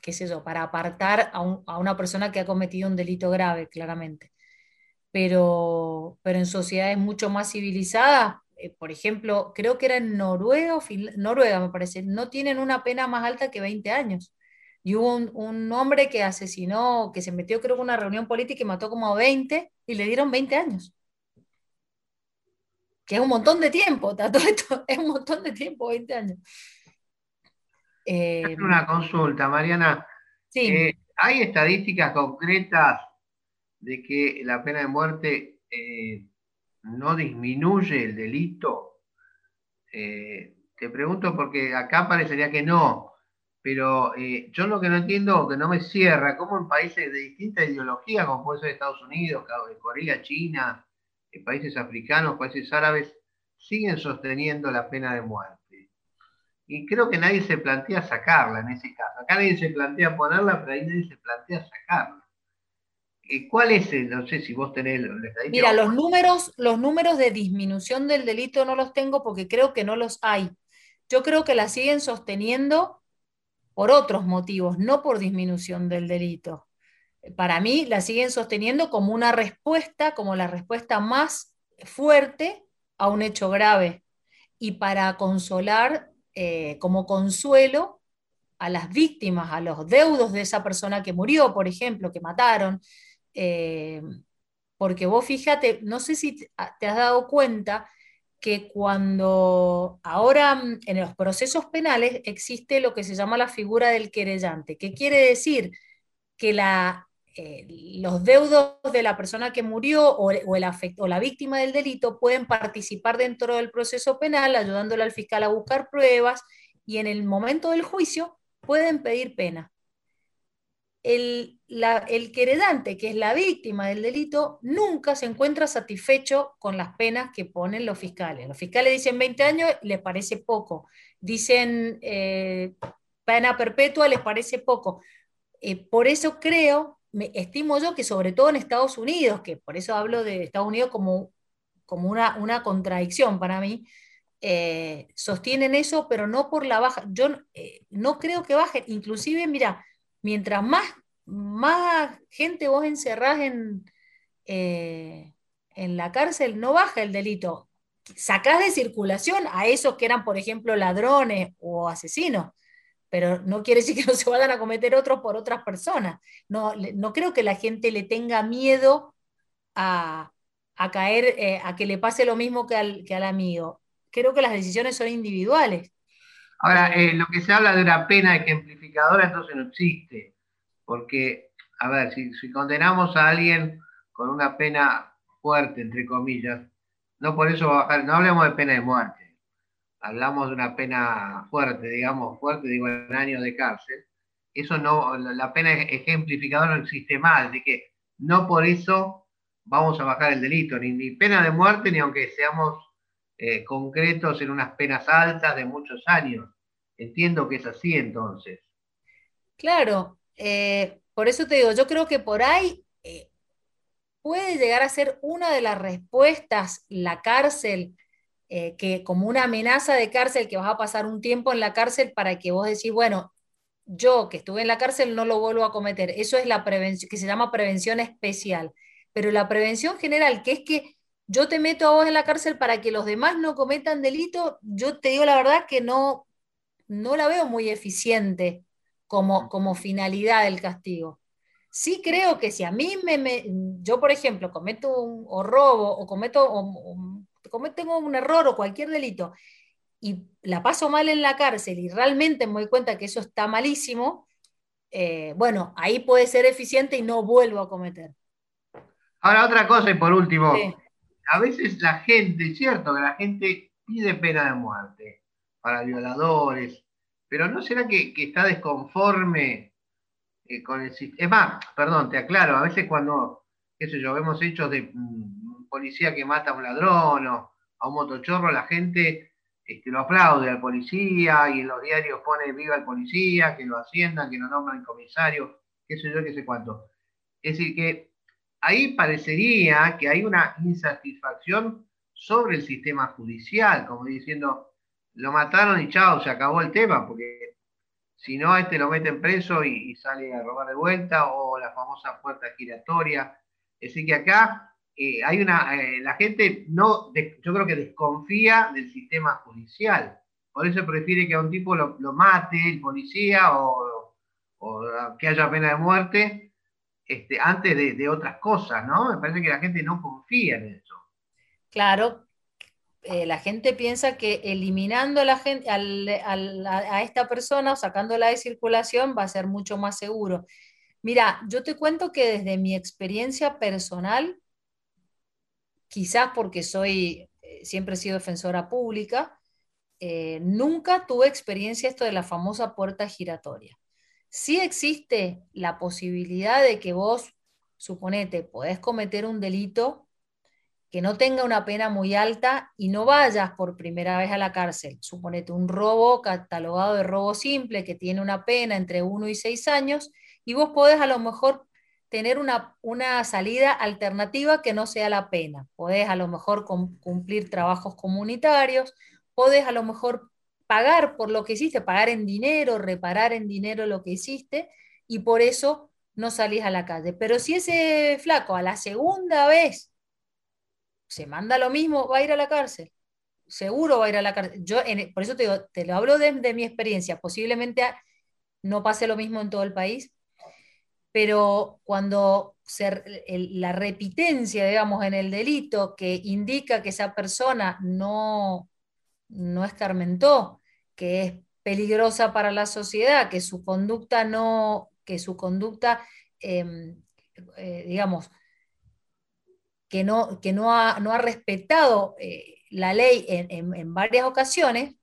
qué sé yo, para apartar a, una persona que ha cometido un delito grave, claramente. Pero, pero en sociedades mucho más civilizadas, eh, por ejemplo, creo que era en Noruega, Noruega me parece, no tienen una pena más alta que 20 años. Y hubo un, hombre que asesinó, que se metió creo en una reunión política y mató como a 20 y le dieron 20 años. Que es un montón de tiempo, es un montón de tiempo, 20 años. Eh, una consulta, Mariana. Eh, ¿Hay estadísticas concretas de que la pena de muerte eh, no disminuye el delito? te pregunto porque acá parecería que no, pero yo lo que no entiendo, que no me cierra, cómo en países de distinta ideología, como puede ser Estados Unidos, Corea, China, países africanos, países árabes, siguen sosteniendo la pena de muerte y creo que nadie se plantea sacarla en ese caso. Acá nadie se plantea ponerla, pero ahí nadie se plantea sacarla. ¿Cuál es no sé si vos tenés Mira, los números, los números de disminución del delito no los tengo porque creo que no los hay. Yo creo que la siguen sosteniendo por otros motivos, no por disminución del delito. Para mí la siguen sosteniendo como una respuesta, como la respuesta más fuerte a un hecho grave y para consolar eh, como consuelo a las víctimas, a los deudos de esa persona que murió, por ejemplo, que mataron. Eh, porque vos fíjate, no sé si te has dado cuenta que cuando ahora mm, en los procesos penales existe lo que se llama la figura del querellante. ¿Qué quiere decir? Que eh, los deudos de la persona que murió o, o la víctima del delito pueden participar dentro del proceso penal, ayudándole al fiscal a buscar pruebas y en el momento del juicio pueden pedir pena. El, el querellante, que es la víctima del delito, nunca se encuentra satisfecho con las penas que ponen los fiscales. Los fiscales dicen 20 años, les parece poco. Dicen eh, pena perpetua, les parece poco. Eh, por eso creo me, estimo yo que sobre todo en Estados Unidos, que por eso hablo de Estados Unidos como, como una, una contradicción para mí, eh, sostienen eso, pero no por la baja. Yo eh, no creo que bajen. Inclusive, mira, mientras más, más gente vos encerrás en, eh, en la cárcel, no baja el delito. Sacás de circulación a esos que eran, por ejemplo, ladrones o asesinos pero no quiere decir que no se vayan a cometer otros por otras personas. No, no creo que la gente le tenga miedo a, caer, eh, a que le pase lo mismo que al, que al amigo. Creo que las decisiones son individuales. Ahora, eh, lo que se habla de una pena ejemplificadora entonces no existe, porque, a ver, si, condenamos a alguien con una pena fuerte, entre comillas, no por eso va a bajar, no hablemos de pena de muerte. Hablamos de una pena fuerte, digamos, fuerte, digo, en años de cárcel, eso no, la pena ejemplificadora no existe más, de que no por eso vamos a bajar el delito, ni, pena de muerte, ni aunque seamos eh, concretos en unas penas altas de muchos años. Entiendo que es así entonces. Claro, eh, por eso te digo, yo creo que por ahí eh, puede llegar a ser una de las respuestas la cárcel eh, que como una amenaza de cárcel, que vas a pasar un tiempo en la cárcel para que vos decís, bueno, yo que estuve en la cárcel no lo vuelvo a cometer. Eso es la prevención, que se llama prevención especial. Pero la prevención general, que es que yo te meto a vos en la cárcel para que los demás no cometan delito, yo te digo la verdad que no, no la veo muy eficiente como, como finalidad del castigo. Sí creo que si a mí me, yo por ejemplo cometo un, o robo o cometo tengo un error o cualquier delito y la paso mal en la cárcel y realmente me doy cuenta que eso está malísimo, eh, bueno, ahí puede ser eficiente y no vuelvo a cometer. Ahora otra cosa y por último, a veces la gente, cierto que la gente pide pena de muerte para violadores, pero ¿no será que, está desconforme eh, con el sistema? Es más, perdón, te aclaro, a veces cuando, qué sé yo, vemos hechos de mm, policía que mata a un ladrón o a un motochorro, la gente este, lo aplaude al policía y en los diarios pone viva el policía, que lo asciendan, que lo nombran comisario, qué sé yo, qué sé cuánto. Es decir, que ahí parecería que hay una insatisfacción sobre el sistema judicial, como diciendo, lo mataron y chao, se acabó el tema, porque Si no, este lo meten preso y, sale a robar de vuelta, o la famosa puerta giratoria. Es que acá eh, hay una, eh, la gente no, yo creo que desconfía del sistema judicial. Por eso prefiere que a un tipo lo, mate el policía o, que haya pena de muerte este, antes de, otras cosas, ¿no? Me parece que la gente no confía en eso. Claro, eh, la gente piensa que eliminando a, esta persona o sacándola de circulación va a ser mucho más seguro. Mira, yo te cuento que desde mi experiencia personal, quizás porque soy, eh, siempre he sido defensora pública, eh, nunca tuve experiencia esto de la famosa puerta giratoria. Sí existe la posibilidad de que vos, suponete, podés cometer un delito que no tenga una pena muy alta y no vayas por primera vez a la cárcel. Suponete un robo catalogado de robo simple que tiene una pena entre 1 y 6 años y vos podés a lo mejor tener una, una, salida alternativa que no sea la pena. Podés a lo mejor cumplir trabajos comunitarios, podés a lo mejor pagar por lo que hiciste, pagar en dinero, reparar en dinero lo que hiciste, y por eso no salís a la calle. Pero si ese flaco a la segunda vez se manda lo mismo, va a ir a la cárcel. Seguro va a ir a la cárcel. Yo, por eso te, digo, te lo hablo de, mi experiencia. Posiblemente no pase lo mismo en todo el país, pero cuando la repitencia, digamos, en el delito que indica que esa persona no, no escarmentó, que es peligrosa para la sociedad, que su conducta no, que su conducta, em, eh, digamos, que no, que no, ha, no ha respetado eh, la ley en, varias ocasiones,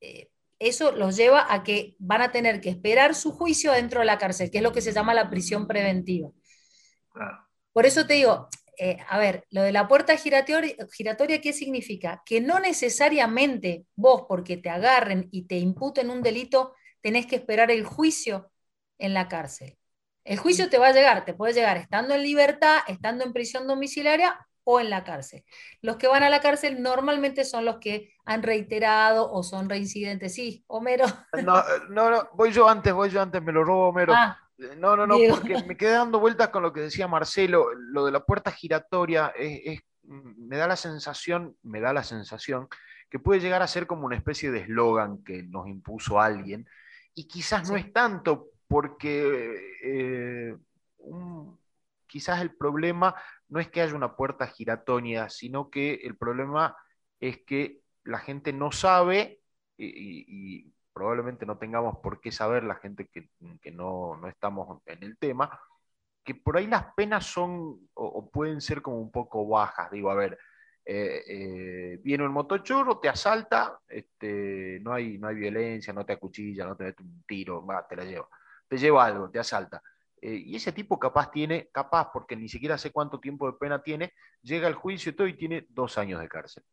eh, eso los lleva a que van a tener que esperar su juicio dentro de la cárcel, que es lo que se llama la prisión preventiva. Por eso te digo, eh, a ver, lo de la puerta giratoria, giratoria, ¿qué significa? Que no necesariamente vos, porque te agarren y te imputen un delito, tenés que esperar el juicio en la cárcel. El juicio te va a llegar, te puede llegar estando en libertad, estando en prisión domiciliaria o en la cárcel. Los que van a la cárcel normalmente son los que han reiterado o son reincidentes. Sí, Homero. No, no, no, voy yo antes, voy yo antes, me lo robo Homero. Ah, no, no, no, porque me quedé dando vueltas con lo que decía Marcelo, lo de la puerta giratoria es, me da la sensación, me da la sensación que puede llegar a ser como una especie de eslogan que nos impuso alguien, y quizás no es tanto porque eh, quizás el problema no es que haya una puerta giratoria, sino que el problema es que la gente no sabe y, probablemente no tengamos por qué saber la gente que, no, estamos en el tema, que por ahí las penas son o, pueden ser como un poco bajas. Digo, a ver, eh, eh, viene un motochorro, te asalta, este, no, hay, no hay violencia, no te acuchilla, no te mete un tiro, va, te la lleva. Te lleva algo, te asalta. Eh, y ese tipo capaz tiene, capaz, porque ni siquiera sé cuánto tiempo de pena tiene, llega al juicio y todo y tiene dos años de cárcel.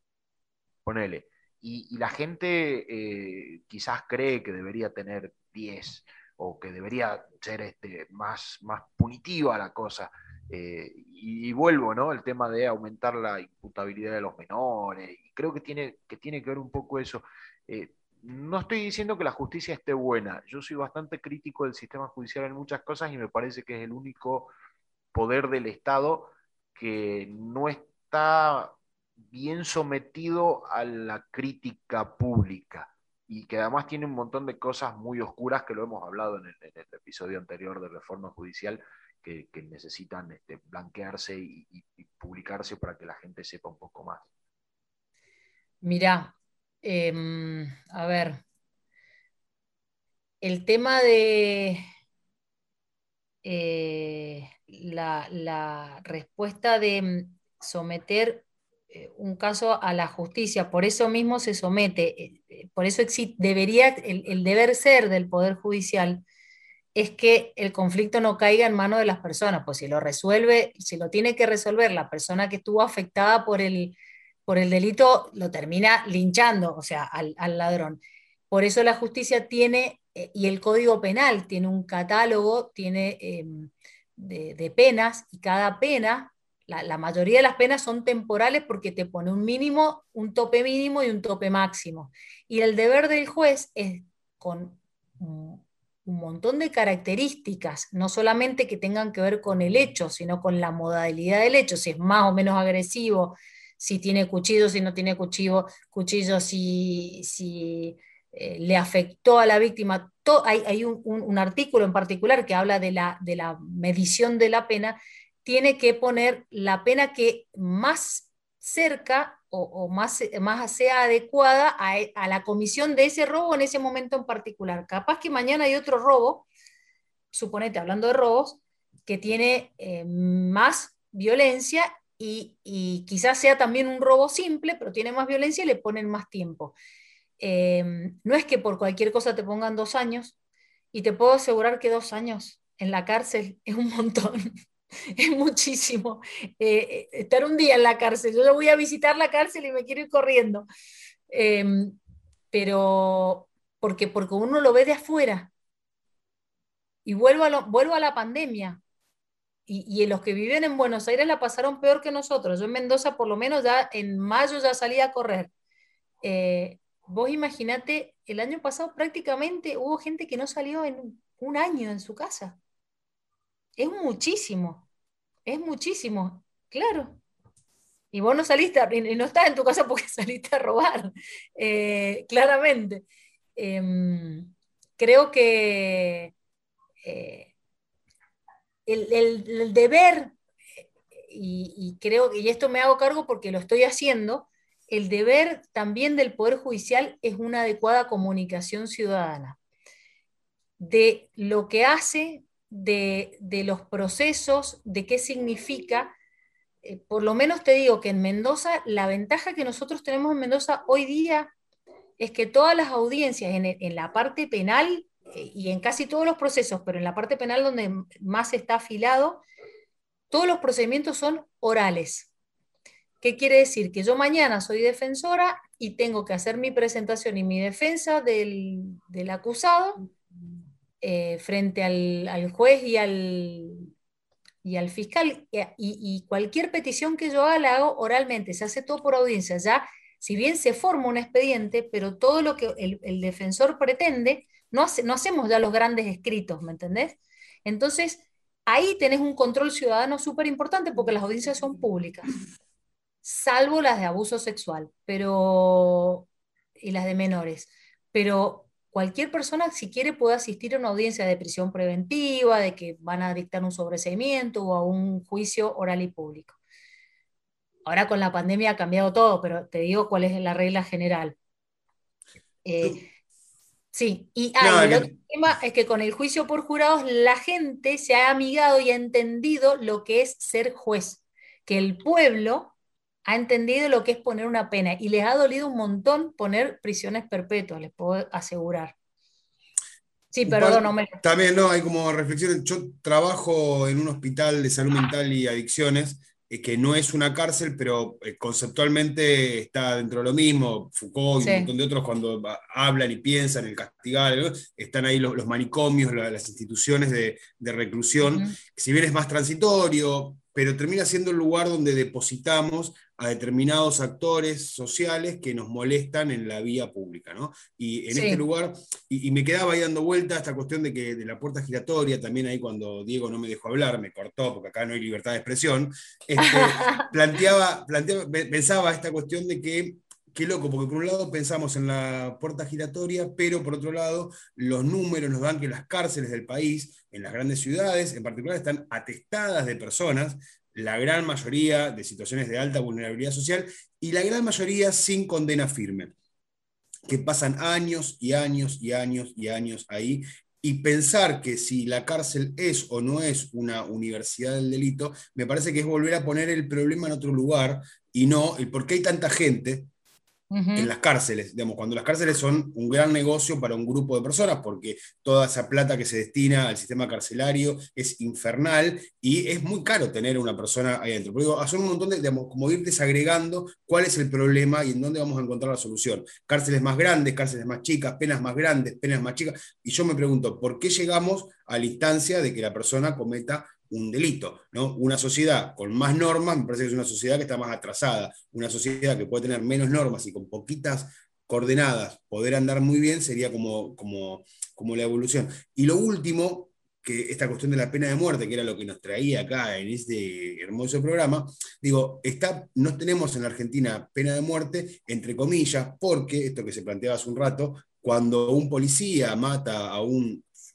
Ponele. Y, la gente eh, quizás cree que debería tener 10 o que debería ser este, más, más punitiva la cosa. Eh, y, vuelvo, ¿no? El tema de aumentar la imputabilidad de los menores. Y creo que tiene que, tiene que ver un poco eso no estoy diciendo que la justicia esté buena. Yo soy bastante crítico del sistema judicial en muchas cosas y me parece que es el único poder del Estado que no está bien sometido a la crítica pública y que además tiene un montón de cosas muy oscuras que lo hemos hablado en el, episodio anterior de reforma judicial que, necesitan este, blanquearse y, y publicarse para que la gente sepa un poco más. Mira, Em, a ver, el tema de eh, la, respuesta de someter eh, un caso a la justicia, por eso mismo se somete, eh, por eso debería, el, deber ser del Poder Judicial es que el conflicto no caiga en manos de las personas, pues si lo resuelve, si lo tiene que resolver la persona que estuvo afectada por el, por el delito lo termina linchando, o sea, al, ladrón. Por eso la justicia tiene, eh, y el Código Penal tiene un catálogo, tiene em, de, penas, y cada pena, la, mayoría de las penas son temporales porque te pone un mínimo, un tope mínimo y un tope máximo. Y el deber del juez es, con un montón de características, no solamente que tengan que ver con el hecho, sino con la modalidad del hecho, si es más o menos agresivo, si tiene cuchillo, si no tiene cuchillo, cuchillo si, si eh, le afectó a la víctima. hay, un, artículo en particular que habla de la, de la medición de la pena, tiene que poner la pena que más cerca o, más, más sea adecuada a, la comisión de ese robo en ese momento en particular. Capaz que mañana hay otro robo, suponete, hablando de robos, que tiene eh, más violencia y, quizás sea también un robo simple, pero tiene más violencia y le ponen más tiempo. Eh, no es que por cualquier cosa te pongan dos años, y te puedo asegurar que dos años en la cárcel es un montón. es muchísimo. Eh, eh, estar un día en la cárcel, yo voy a visitar la cárcel y me quiero ir corriendo. Em, pero porque, porque uno lo ve de afuera. Y vuelvo a, vuelvo a la pandemia. Y, y, los que viven en Buenos Aires la pasaron peor que nosotros. Yo en Mendoza, por lo menos, ya en mayo ya salí a correr. Eh, vos imaginate, el año pasado prácticamente hubo gente que no salió en un año en su casa es muchísimo, es muchísimo, claro. Y vos no saliste, y no estás en tu casa porque saliste a robar, eh, claramente. Em, creo que eh, el, deber, y, creo que, y esto me hago cargo porque lo estoy haciendo, el deber también del Poder Judicial es una adecuada comunicación ciudadana de lo que hace de, los procesos, de qué significa. Eh, por lo menos te digo que en Mendoza, la ventaja que nosotros tenemos en Mendoza hoy día es que todas las audiencias en, la parte penal y en casi todos los procesos, pero en la parte penal donde más está afilado, todos los procedimientos son orales. ¿Qué quiere decir? Que yo mañana soy defensora y tengo que hacer mi presentación y mi defensa del, del acusado eh, frente al, juez y al, y al fiscal. Y, cualquier petición que yo haga la hago oralmente, se hace todo por audiencia. Ya, si bien se forma un expediente, pero todo lo que el, defensor pretende, no, no hacemos ya los grandes escritos, ¿me entendés? Entonces, ahí tenés un control ciudadano súper importante porque las audiencias son públicas, salvo las de abuso sexual, pero y las de menores. Pero cualquier persona, si quiere, puede asistir a una audiencia de prisión preventiva, de que van a dictar un sobreseimiento o a un juicio oral y público. Ahora con la pandemia ha cambiado todo, pero te digo cuál es la regla general. Eh, sí, y ah, el otro tema es que con el juicio por jurados la gente se ha amigado y ha entendido lo que es ser juez, que el pueblo ha entendido lo que es poner una pena y les ha dolido un montón poner prisiones perpetuas, les puedo asegurar. Sí, perdón, no me... También, no, hay como reflexiones. Yo trabajo en un hospital de salud mental y adicciones, que no es una cárcel, pero eh, conceptualmente está dentro de lo mismo. Foucault y un montón de otros, cuando hablan y piensan en el castigar, están ahí los, manicomios, las instituciones de, reclusión. Si bien es más transitorio, pero termina siendo el lugar donde depositamos a determinados actores sociales que nos molestan en la vía pública. ¿no? Y en este lugar, y, me quedaba ahí dando vuelta esta cuestión de que de la puerta giratoria, también ahí cuando Diego no me dejó hablar, me cortó porque acá no hay libertad de expresión, este, planteaba, planteaba, pensaba esta cuestión de que Qué loco, porque por un lado pensamos en la puerta giratoria, pero por otro lado los números nos dan que las cárceles del país, en las grandes ciudades en particular, están atestadas de personas, la gran mayoría de situaciones de alta vulnerabilidad social y la gran mayoría sin condena firme, que pasan años y años y años y años ahí. Y pensar que si la cárcel es o no es una universidad del delito, me parece que es volver a poner el problema en otro lugar y no el por qué hay tanta gente en las cárceles, digamos, cuando las cárceles son un gran negocio para un grupo de personas, porque toda esa plata que se destina al sistema carcelario es infernal y es muy caro tener una persona ahí adentro. Pero digo, un montón de, digamos, como ir desagregando cuál es el problema y en dónde vamos a encontrar la solución. Cárceles más grandes, cárceles más chicas, penas más grandes, penas más chicas. Y yo me pregunto, ¿por qué llegamos a la instancia de que la persona cometa un delito. ¿no? Una sociedad con más normas me parece que es una sociedad que está más atrasada. Una sociedad que puede tener menos normas y con poquitas coordenadas, poder andar muy bien, sería como, como, como la evolución. Y lo último, que esta cuestión de la pena de muerte, que era lo que nos traía acá en este hermoso programa, digo, está, no tenemos en la Argentina pena de muerte, entre comillas, porque, esto que se planteaba hace un rato, cuando un policía mata a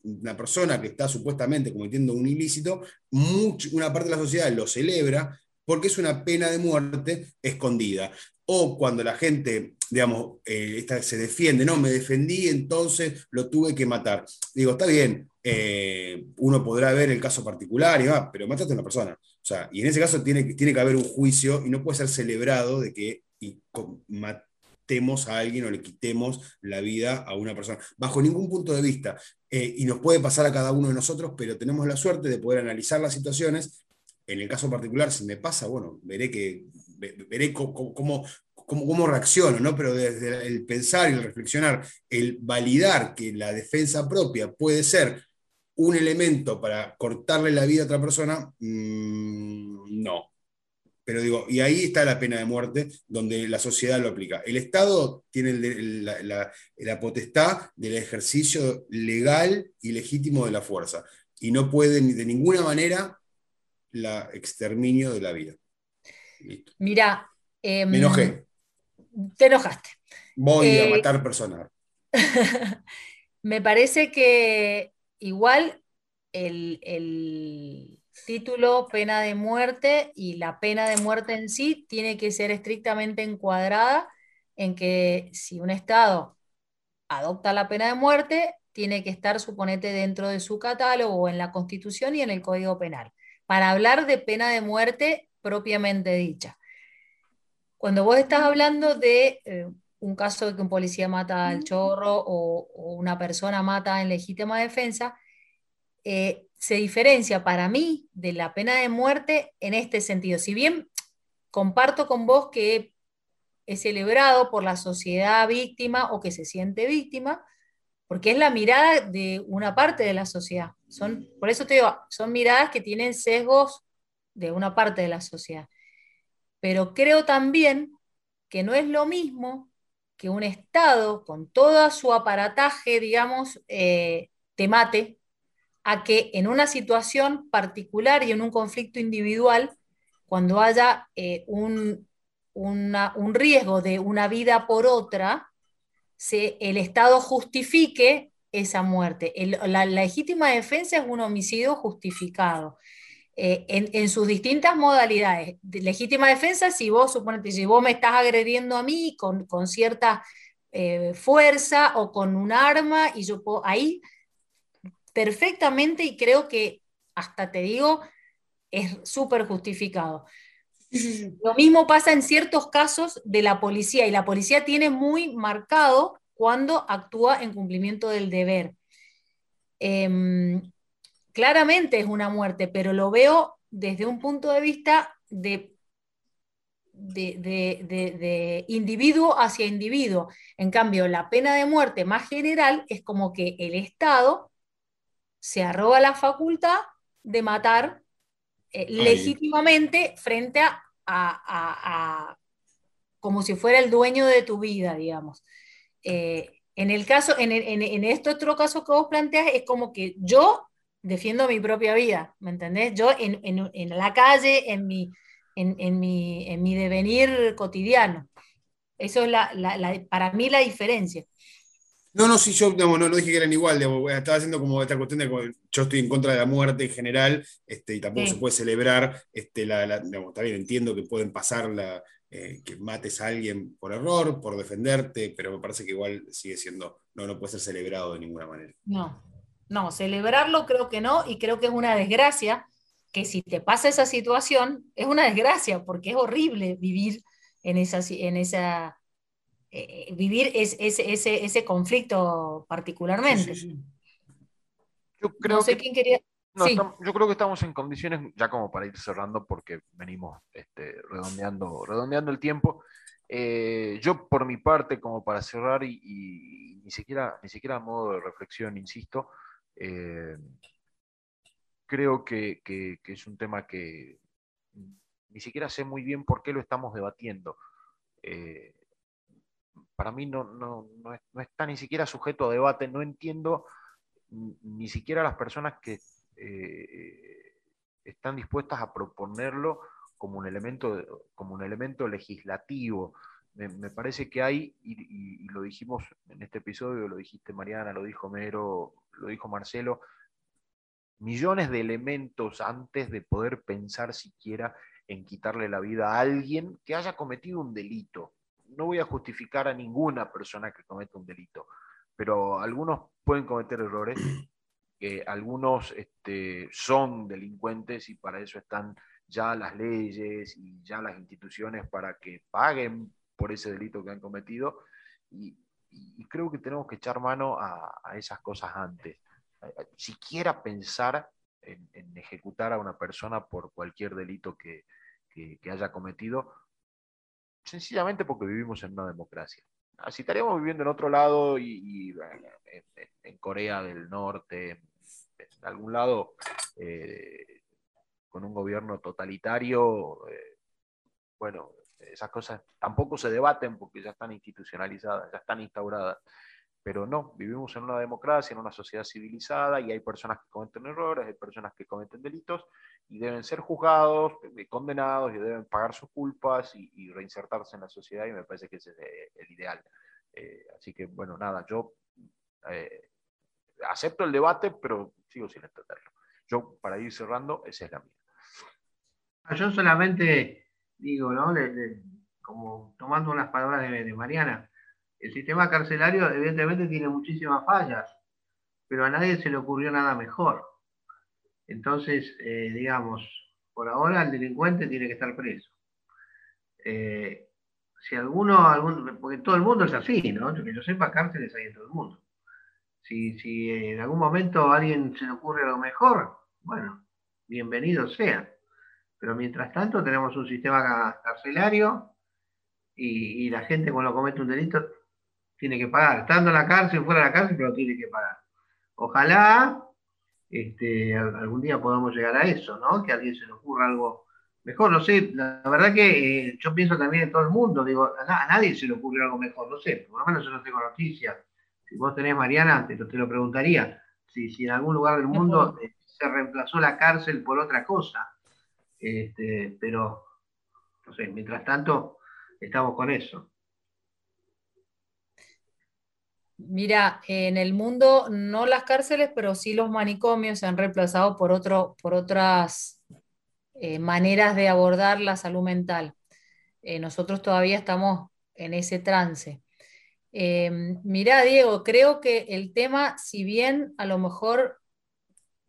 una persona que está supuestamente cometiendo un ilícito, una parte de la sociedad lo celebra porque es una pena de muerte escondida. O cuando la gente, digamos, eh, se defiende, no, me defendí, entonces lo tuve que matar. Digo, está bien, eh, uno podrá ver el caso particular y va, pero mataste a una persona. O sea, y en ese caso tiene, tiene que haber un juicio y no puede ser celebrado de que y, matemos a alguien o le quitemos la vida a una persona, bajo ningún punto de vista. Eh, y nos puede pasar a cada uno de nosotros, pero tenemos la suerte de poder analizar las situaciones. En el caso particular, si me pasa, bueno, veré, que, veré cómo, cómo, cómo, reacciono, ¿no? Pero desde el pensar y el reflexionar, el validar que la defensa propia puede ser un elemento para cortarle la vida a otra persona, mm, no. Pero digo, y ahí está la pena de muerte, donde la sociedad lo aplica. El Estado tiene la, potestad del ejercicio legal y legítimo de la fuerza, y no puede de ninguna manera la exterminio de la vida. Mira, em, me enojé. Te enojaste. Voy a eh, matar personas. me parece que igual el, el, título pena de muerte y la pena de muerte en sí tiene que ser estrictamente encuadrada en que si un Estado adopta la pena de muerte, tiene que estar, suponete, dentro de su catálogo o en la Constitución y en el Código Penal, para hablar de pena de muerte propiamente dicha. Cuando vos estás hablando de eh, un caso de que un policía mata al chorro o, una persona mata en legítima defensa, eh, se diferencia para mí de la pena de muerte en este sentido. Si bien comparto con vos que es celebrado por la sociedad víctima o que se siente víctima, porque es la mirada de una parte de la sociedad. Son, por eso te digo, son miradas que tienen sesgos de una parte de la sociedad. Pero creo también que no es lo mismo que un Estado con todo su aparataje, digamos, eh, te mate a que en una situación particular y en un conflicto individual, cuando haya eh, un, un, riesgo de una vida por otra, se, el Estado justifique esa muerte. la, legítima defensa es un homicidio justificado. Eh, en, sus distintas modalidades. legítima defensa, si vos, si vos me estás agrediendo a mí con, con cierta eh, fuerza o con un arma, y yo puedo, ahí perfectamente y creo que hasta te digo, es súper justificado. Lo mismo pasa en ciertos casos de la policía y la policía tiene muy marcado cuando actúa en cumplimiento del deber. Em, claramente es una muerte, pero lo veo desde un punto de vista de de, individuo hacia individuo. En cambio, la pena de muerte más general es como que el Estado se arroba la facultad de matar eh, legítimamente frente a, como si fuera el dueño de tu vida, digamos. Eh, en el caso, en, en, este otro caso que vos planteas, es como que yo defiendo mi propia vida, ¿me entendés? Yo en, la calle, en mi, en, mi, en mi devenir cotidiano. Eso es la, para mí la diferencia. No, no, sí, yo no, dije que eran igual, estaba haciendo como esta cuestión de que yo estoy en contra de la muerte en general, este, y tampoco se puede celebrar, este, la, está bien, entiendo que pueden pasar la, eh, que mates a alguien por error, por defenderte, pero me parece que igual sigue siendo, no, no puede ser celebrado de ninguna manera. No, no, celebrarlo creo que no, y creo que es una desgracia que si te pasa esa situación, es una desgracia, porque es horrible vivir en esa, en esa eh, eh, vivir es, ese, ese, conflicto particularmente. Yo creo no sé quién quería... yo creo que estamos en condiciones, ya como para ir cerrando, porque venimos este, redondeando, redondeando el tiempo. Eh, yo, por mi parte, como para cerrar, y, ni, siquiera, ni siquiera a modo de reflexión, insisto, creo que, que, es un tema que ni siquiera sé muy bien por qué lo estamos debatiendo. Para mí no, no, está ni siquiera sujeto a debate, no entiendo ni siquiera las personas que eh, están dispuestas a proponerlo como un elemento, como un elemento legislativo. Me, parece que hay, y, lo dijimos en este episodio, lo dijiste Mariana, lo dijo Mero, lo dijo Marcelo, millones de elementos antes de poder pensar siquiera en quitarle la vida a alguien que haya cometido un delito. No voy a justificar a ninguna persona que cometa un delito, pero algunos pueden cometer errores, que algunos este, son delincuentes y para eso están ya las leyes y ya las instituciones para que paguen por ese delito que han cometido. Y, creo que tenemos que echar mano a, esas cosas antes. Siquiera pensar en, ejecutar a una persona por cualquier delito que, haya cometido, sencillamente porque vivimos en una democracia. Si estaríamos viviendo en otro lado y, en, Corea del Norte, en algún lado, eh, con un gobierno totalitario, eh, bueno, esas cosas tampoco se debaten porque ya están institucionalizadas, ya están instauradas. Pero no, vivimos en una democracia, en una sociedad civilizada y hay personas que cometen errores, hay personas que cometen delitos y deben ser juzgados, eh, condenados y deben pagar sus culpas y, reinsertarse en la sociedad y me parece que ese es eh, el ideal. Eh, así que bueno, nada, yo acepto el debate, pero sigo sin entenderlo. Yo, para ir cerrando, esa es la mía. Yo solamente digo, ¿no? como tomando unas palabras de, Mariana, el sistema carcelario evidentemente tiene muchísimas fallas, pero a nadie se le ocurrió nada mejor. Entonces, eh, digamos, por ahora el delincuente tiene que estar preso. Eh, si alguno, algún, porque todo el mundo es así, ¿no? Que yo sepa, cárceles hay en todo el mundo. Si, si en algún momento a alguien se le ocurre algo mejor, bueno, bienvenido sea. Pero mientras tanto tenemos un sistema carcelario y, la gente cuando comete un delito tiene que pagar. Estando en la cárcel, fuera de la cárcel, pero tiene que pagar. Ojalá este, algún día podamos llegar a eso, ¿no? Que a alguien se le ocurra algo mejor. No sé, la, verdad que eh, yo pienso también en todo el mundo, digo, a, nadie se le ocurrió algo mejor, no sé, por lo menos yo no tengo noticias. Si vos tenés, Mariana, te, te lo preguntaría, si, si en algún lugar del mundo eh, se reemplazó la cárcel por otra cosa. Este, pero, no sé, mientras tanto, estamos con eso. Mira, en el mundo no las cárceles, pero sí los manicomios se han reemplazado por, por otras eh, maneras de abordar la salud mental. Eh, nosotros todavía estamos en ese trance. Eh, mira, Diego, creo que el tema, si bien a lo mejor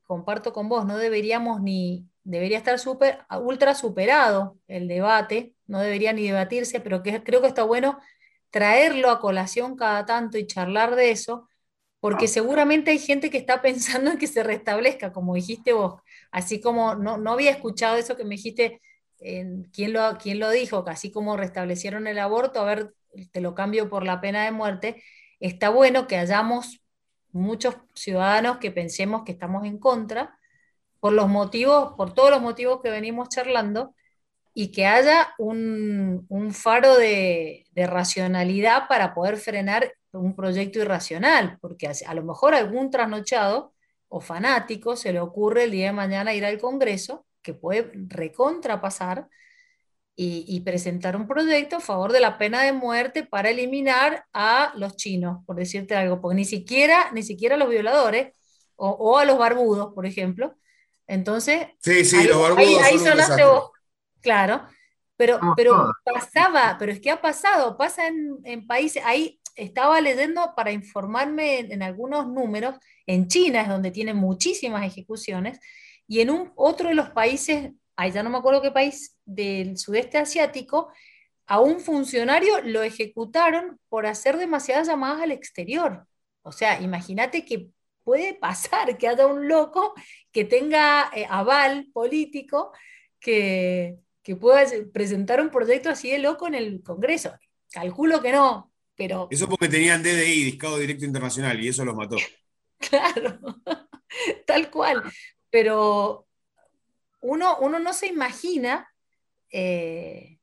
comparto con vos, no deberíamos ni, debería estar super, ultra superado el debate, no debería ni debatirse, pero que, creo que está bueno traerlo a colación cada tanto y charlar de eso, porque seguramente hay gente que está pensando en que se restablezca, como dijiste vos, así como no, no había escuchado eso que me dijiste, ¿quién, lo, ¿quién lo dijo? Que así como restablecieron el aborto, a ver, te lo cambio por la pena de muerte, está bueno que hayamos muchos ciudadanos que pensemos que estamos en contra, por los motivos, por todos los motivos que venimos charlando, y que haya un, faro de, racionalidad para poder frenar un proyecto irracional, porque a, lo mejor algún trasnochado o fanático se le ocurre el día de mañana ir al Congreso, que puede recontrapasar, y, y, presentar un proyecto a favor de la pena de muerte para eliminar a los chinos, por decirte algo, porque ni siquiera, ni siquiera a los violadores o, o a los barbudos, por ejemplo, entonces, ahí, sonaste vos, claro, pero, pero pasaba, pero es que ha pasado, pasa en, países, ahí estaba leyendo para informarme en, algunos números, en China es donde tienen muchísimas ejecuciones, y en un, otro de los países, ahí ya no me acuerdo qué país, del sudeste asiático, a un funcionario lo ejecutaron por hacer demasiadas llamadas al exterior. O sea, imagínate que puede pasar que haya un loco que tenga eh, aval político que, pueda presentar un proyecto así de loco en el Congreso. Calculo que no, pero... Eso porque tenían DDI, Discado Directo Internacional, y eso los mató. claro, tal cual. Pero uno, uno no se imagina eh,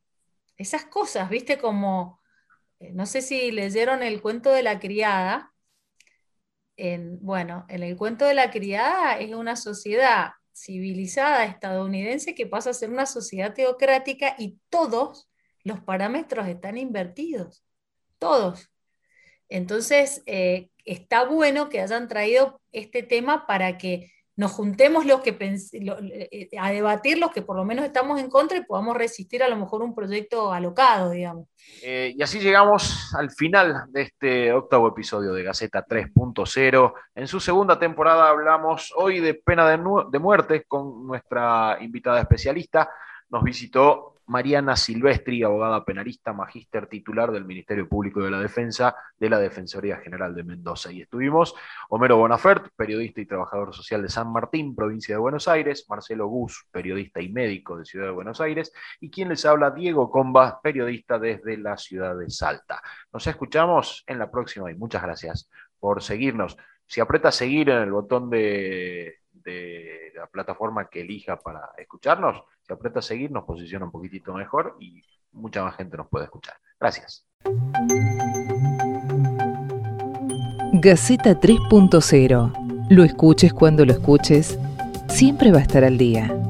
esas cosas, ¿viste? Como no sé si leyeron el cuento de la criada. bueno, en el cuento de la criada es una sociedad civilizada estadounidense que pasa a ser una sociedad teocrática y todos los parámetros están invertidos, todos. Entonces, eh, está bueno que hayan traído este tema para que nos juntemos los que eh, a debatir los que por lo menos estamos en contra y podamos resistir a lo mejor un proyecto alocado, digamos. Eh, y así llegamos al final de este octavo episodio de Gaceta 3.0. En su segunda temporada hablamos hoy de pena de, de muerte con nuestra invitada especialista. Nos visitó Mariana Silvestri, abogada penalista, magíster titular del Ministerio Público de la Defensa de la Defensoría General de Mendoza. Y estuvimos Homero Bonafert, periodista y trabajador social de San Martín, provincia de Buenos Aires, Marcelo Gus, periodista y médico de Ciudad de Buenos Aires, y quien les habla, Diego Comba, periodista desde la ciudad de Salta. Nos escuchamos en la próxima y muchas gracias por seguirnos. Si aprieta seguir en el botón de, de la plataforma que elija para escucharnos, si aprieta seguir nos posiciona un poquitito mejor y mucha más gente nos puede escuchar. Gracias. Gaceta 3.0. Lo escuches cuando lo escuches, siempre va a estar al día.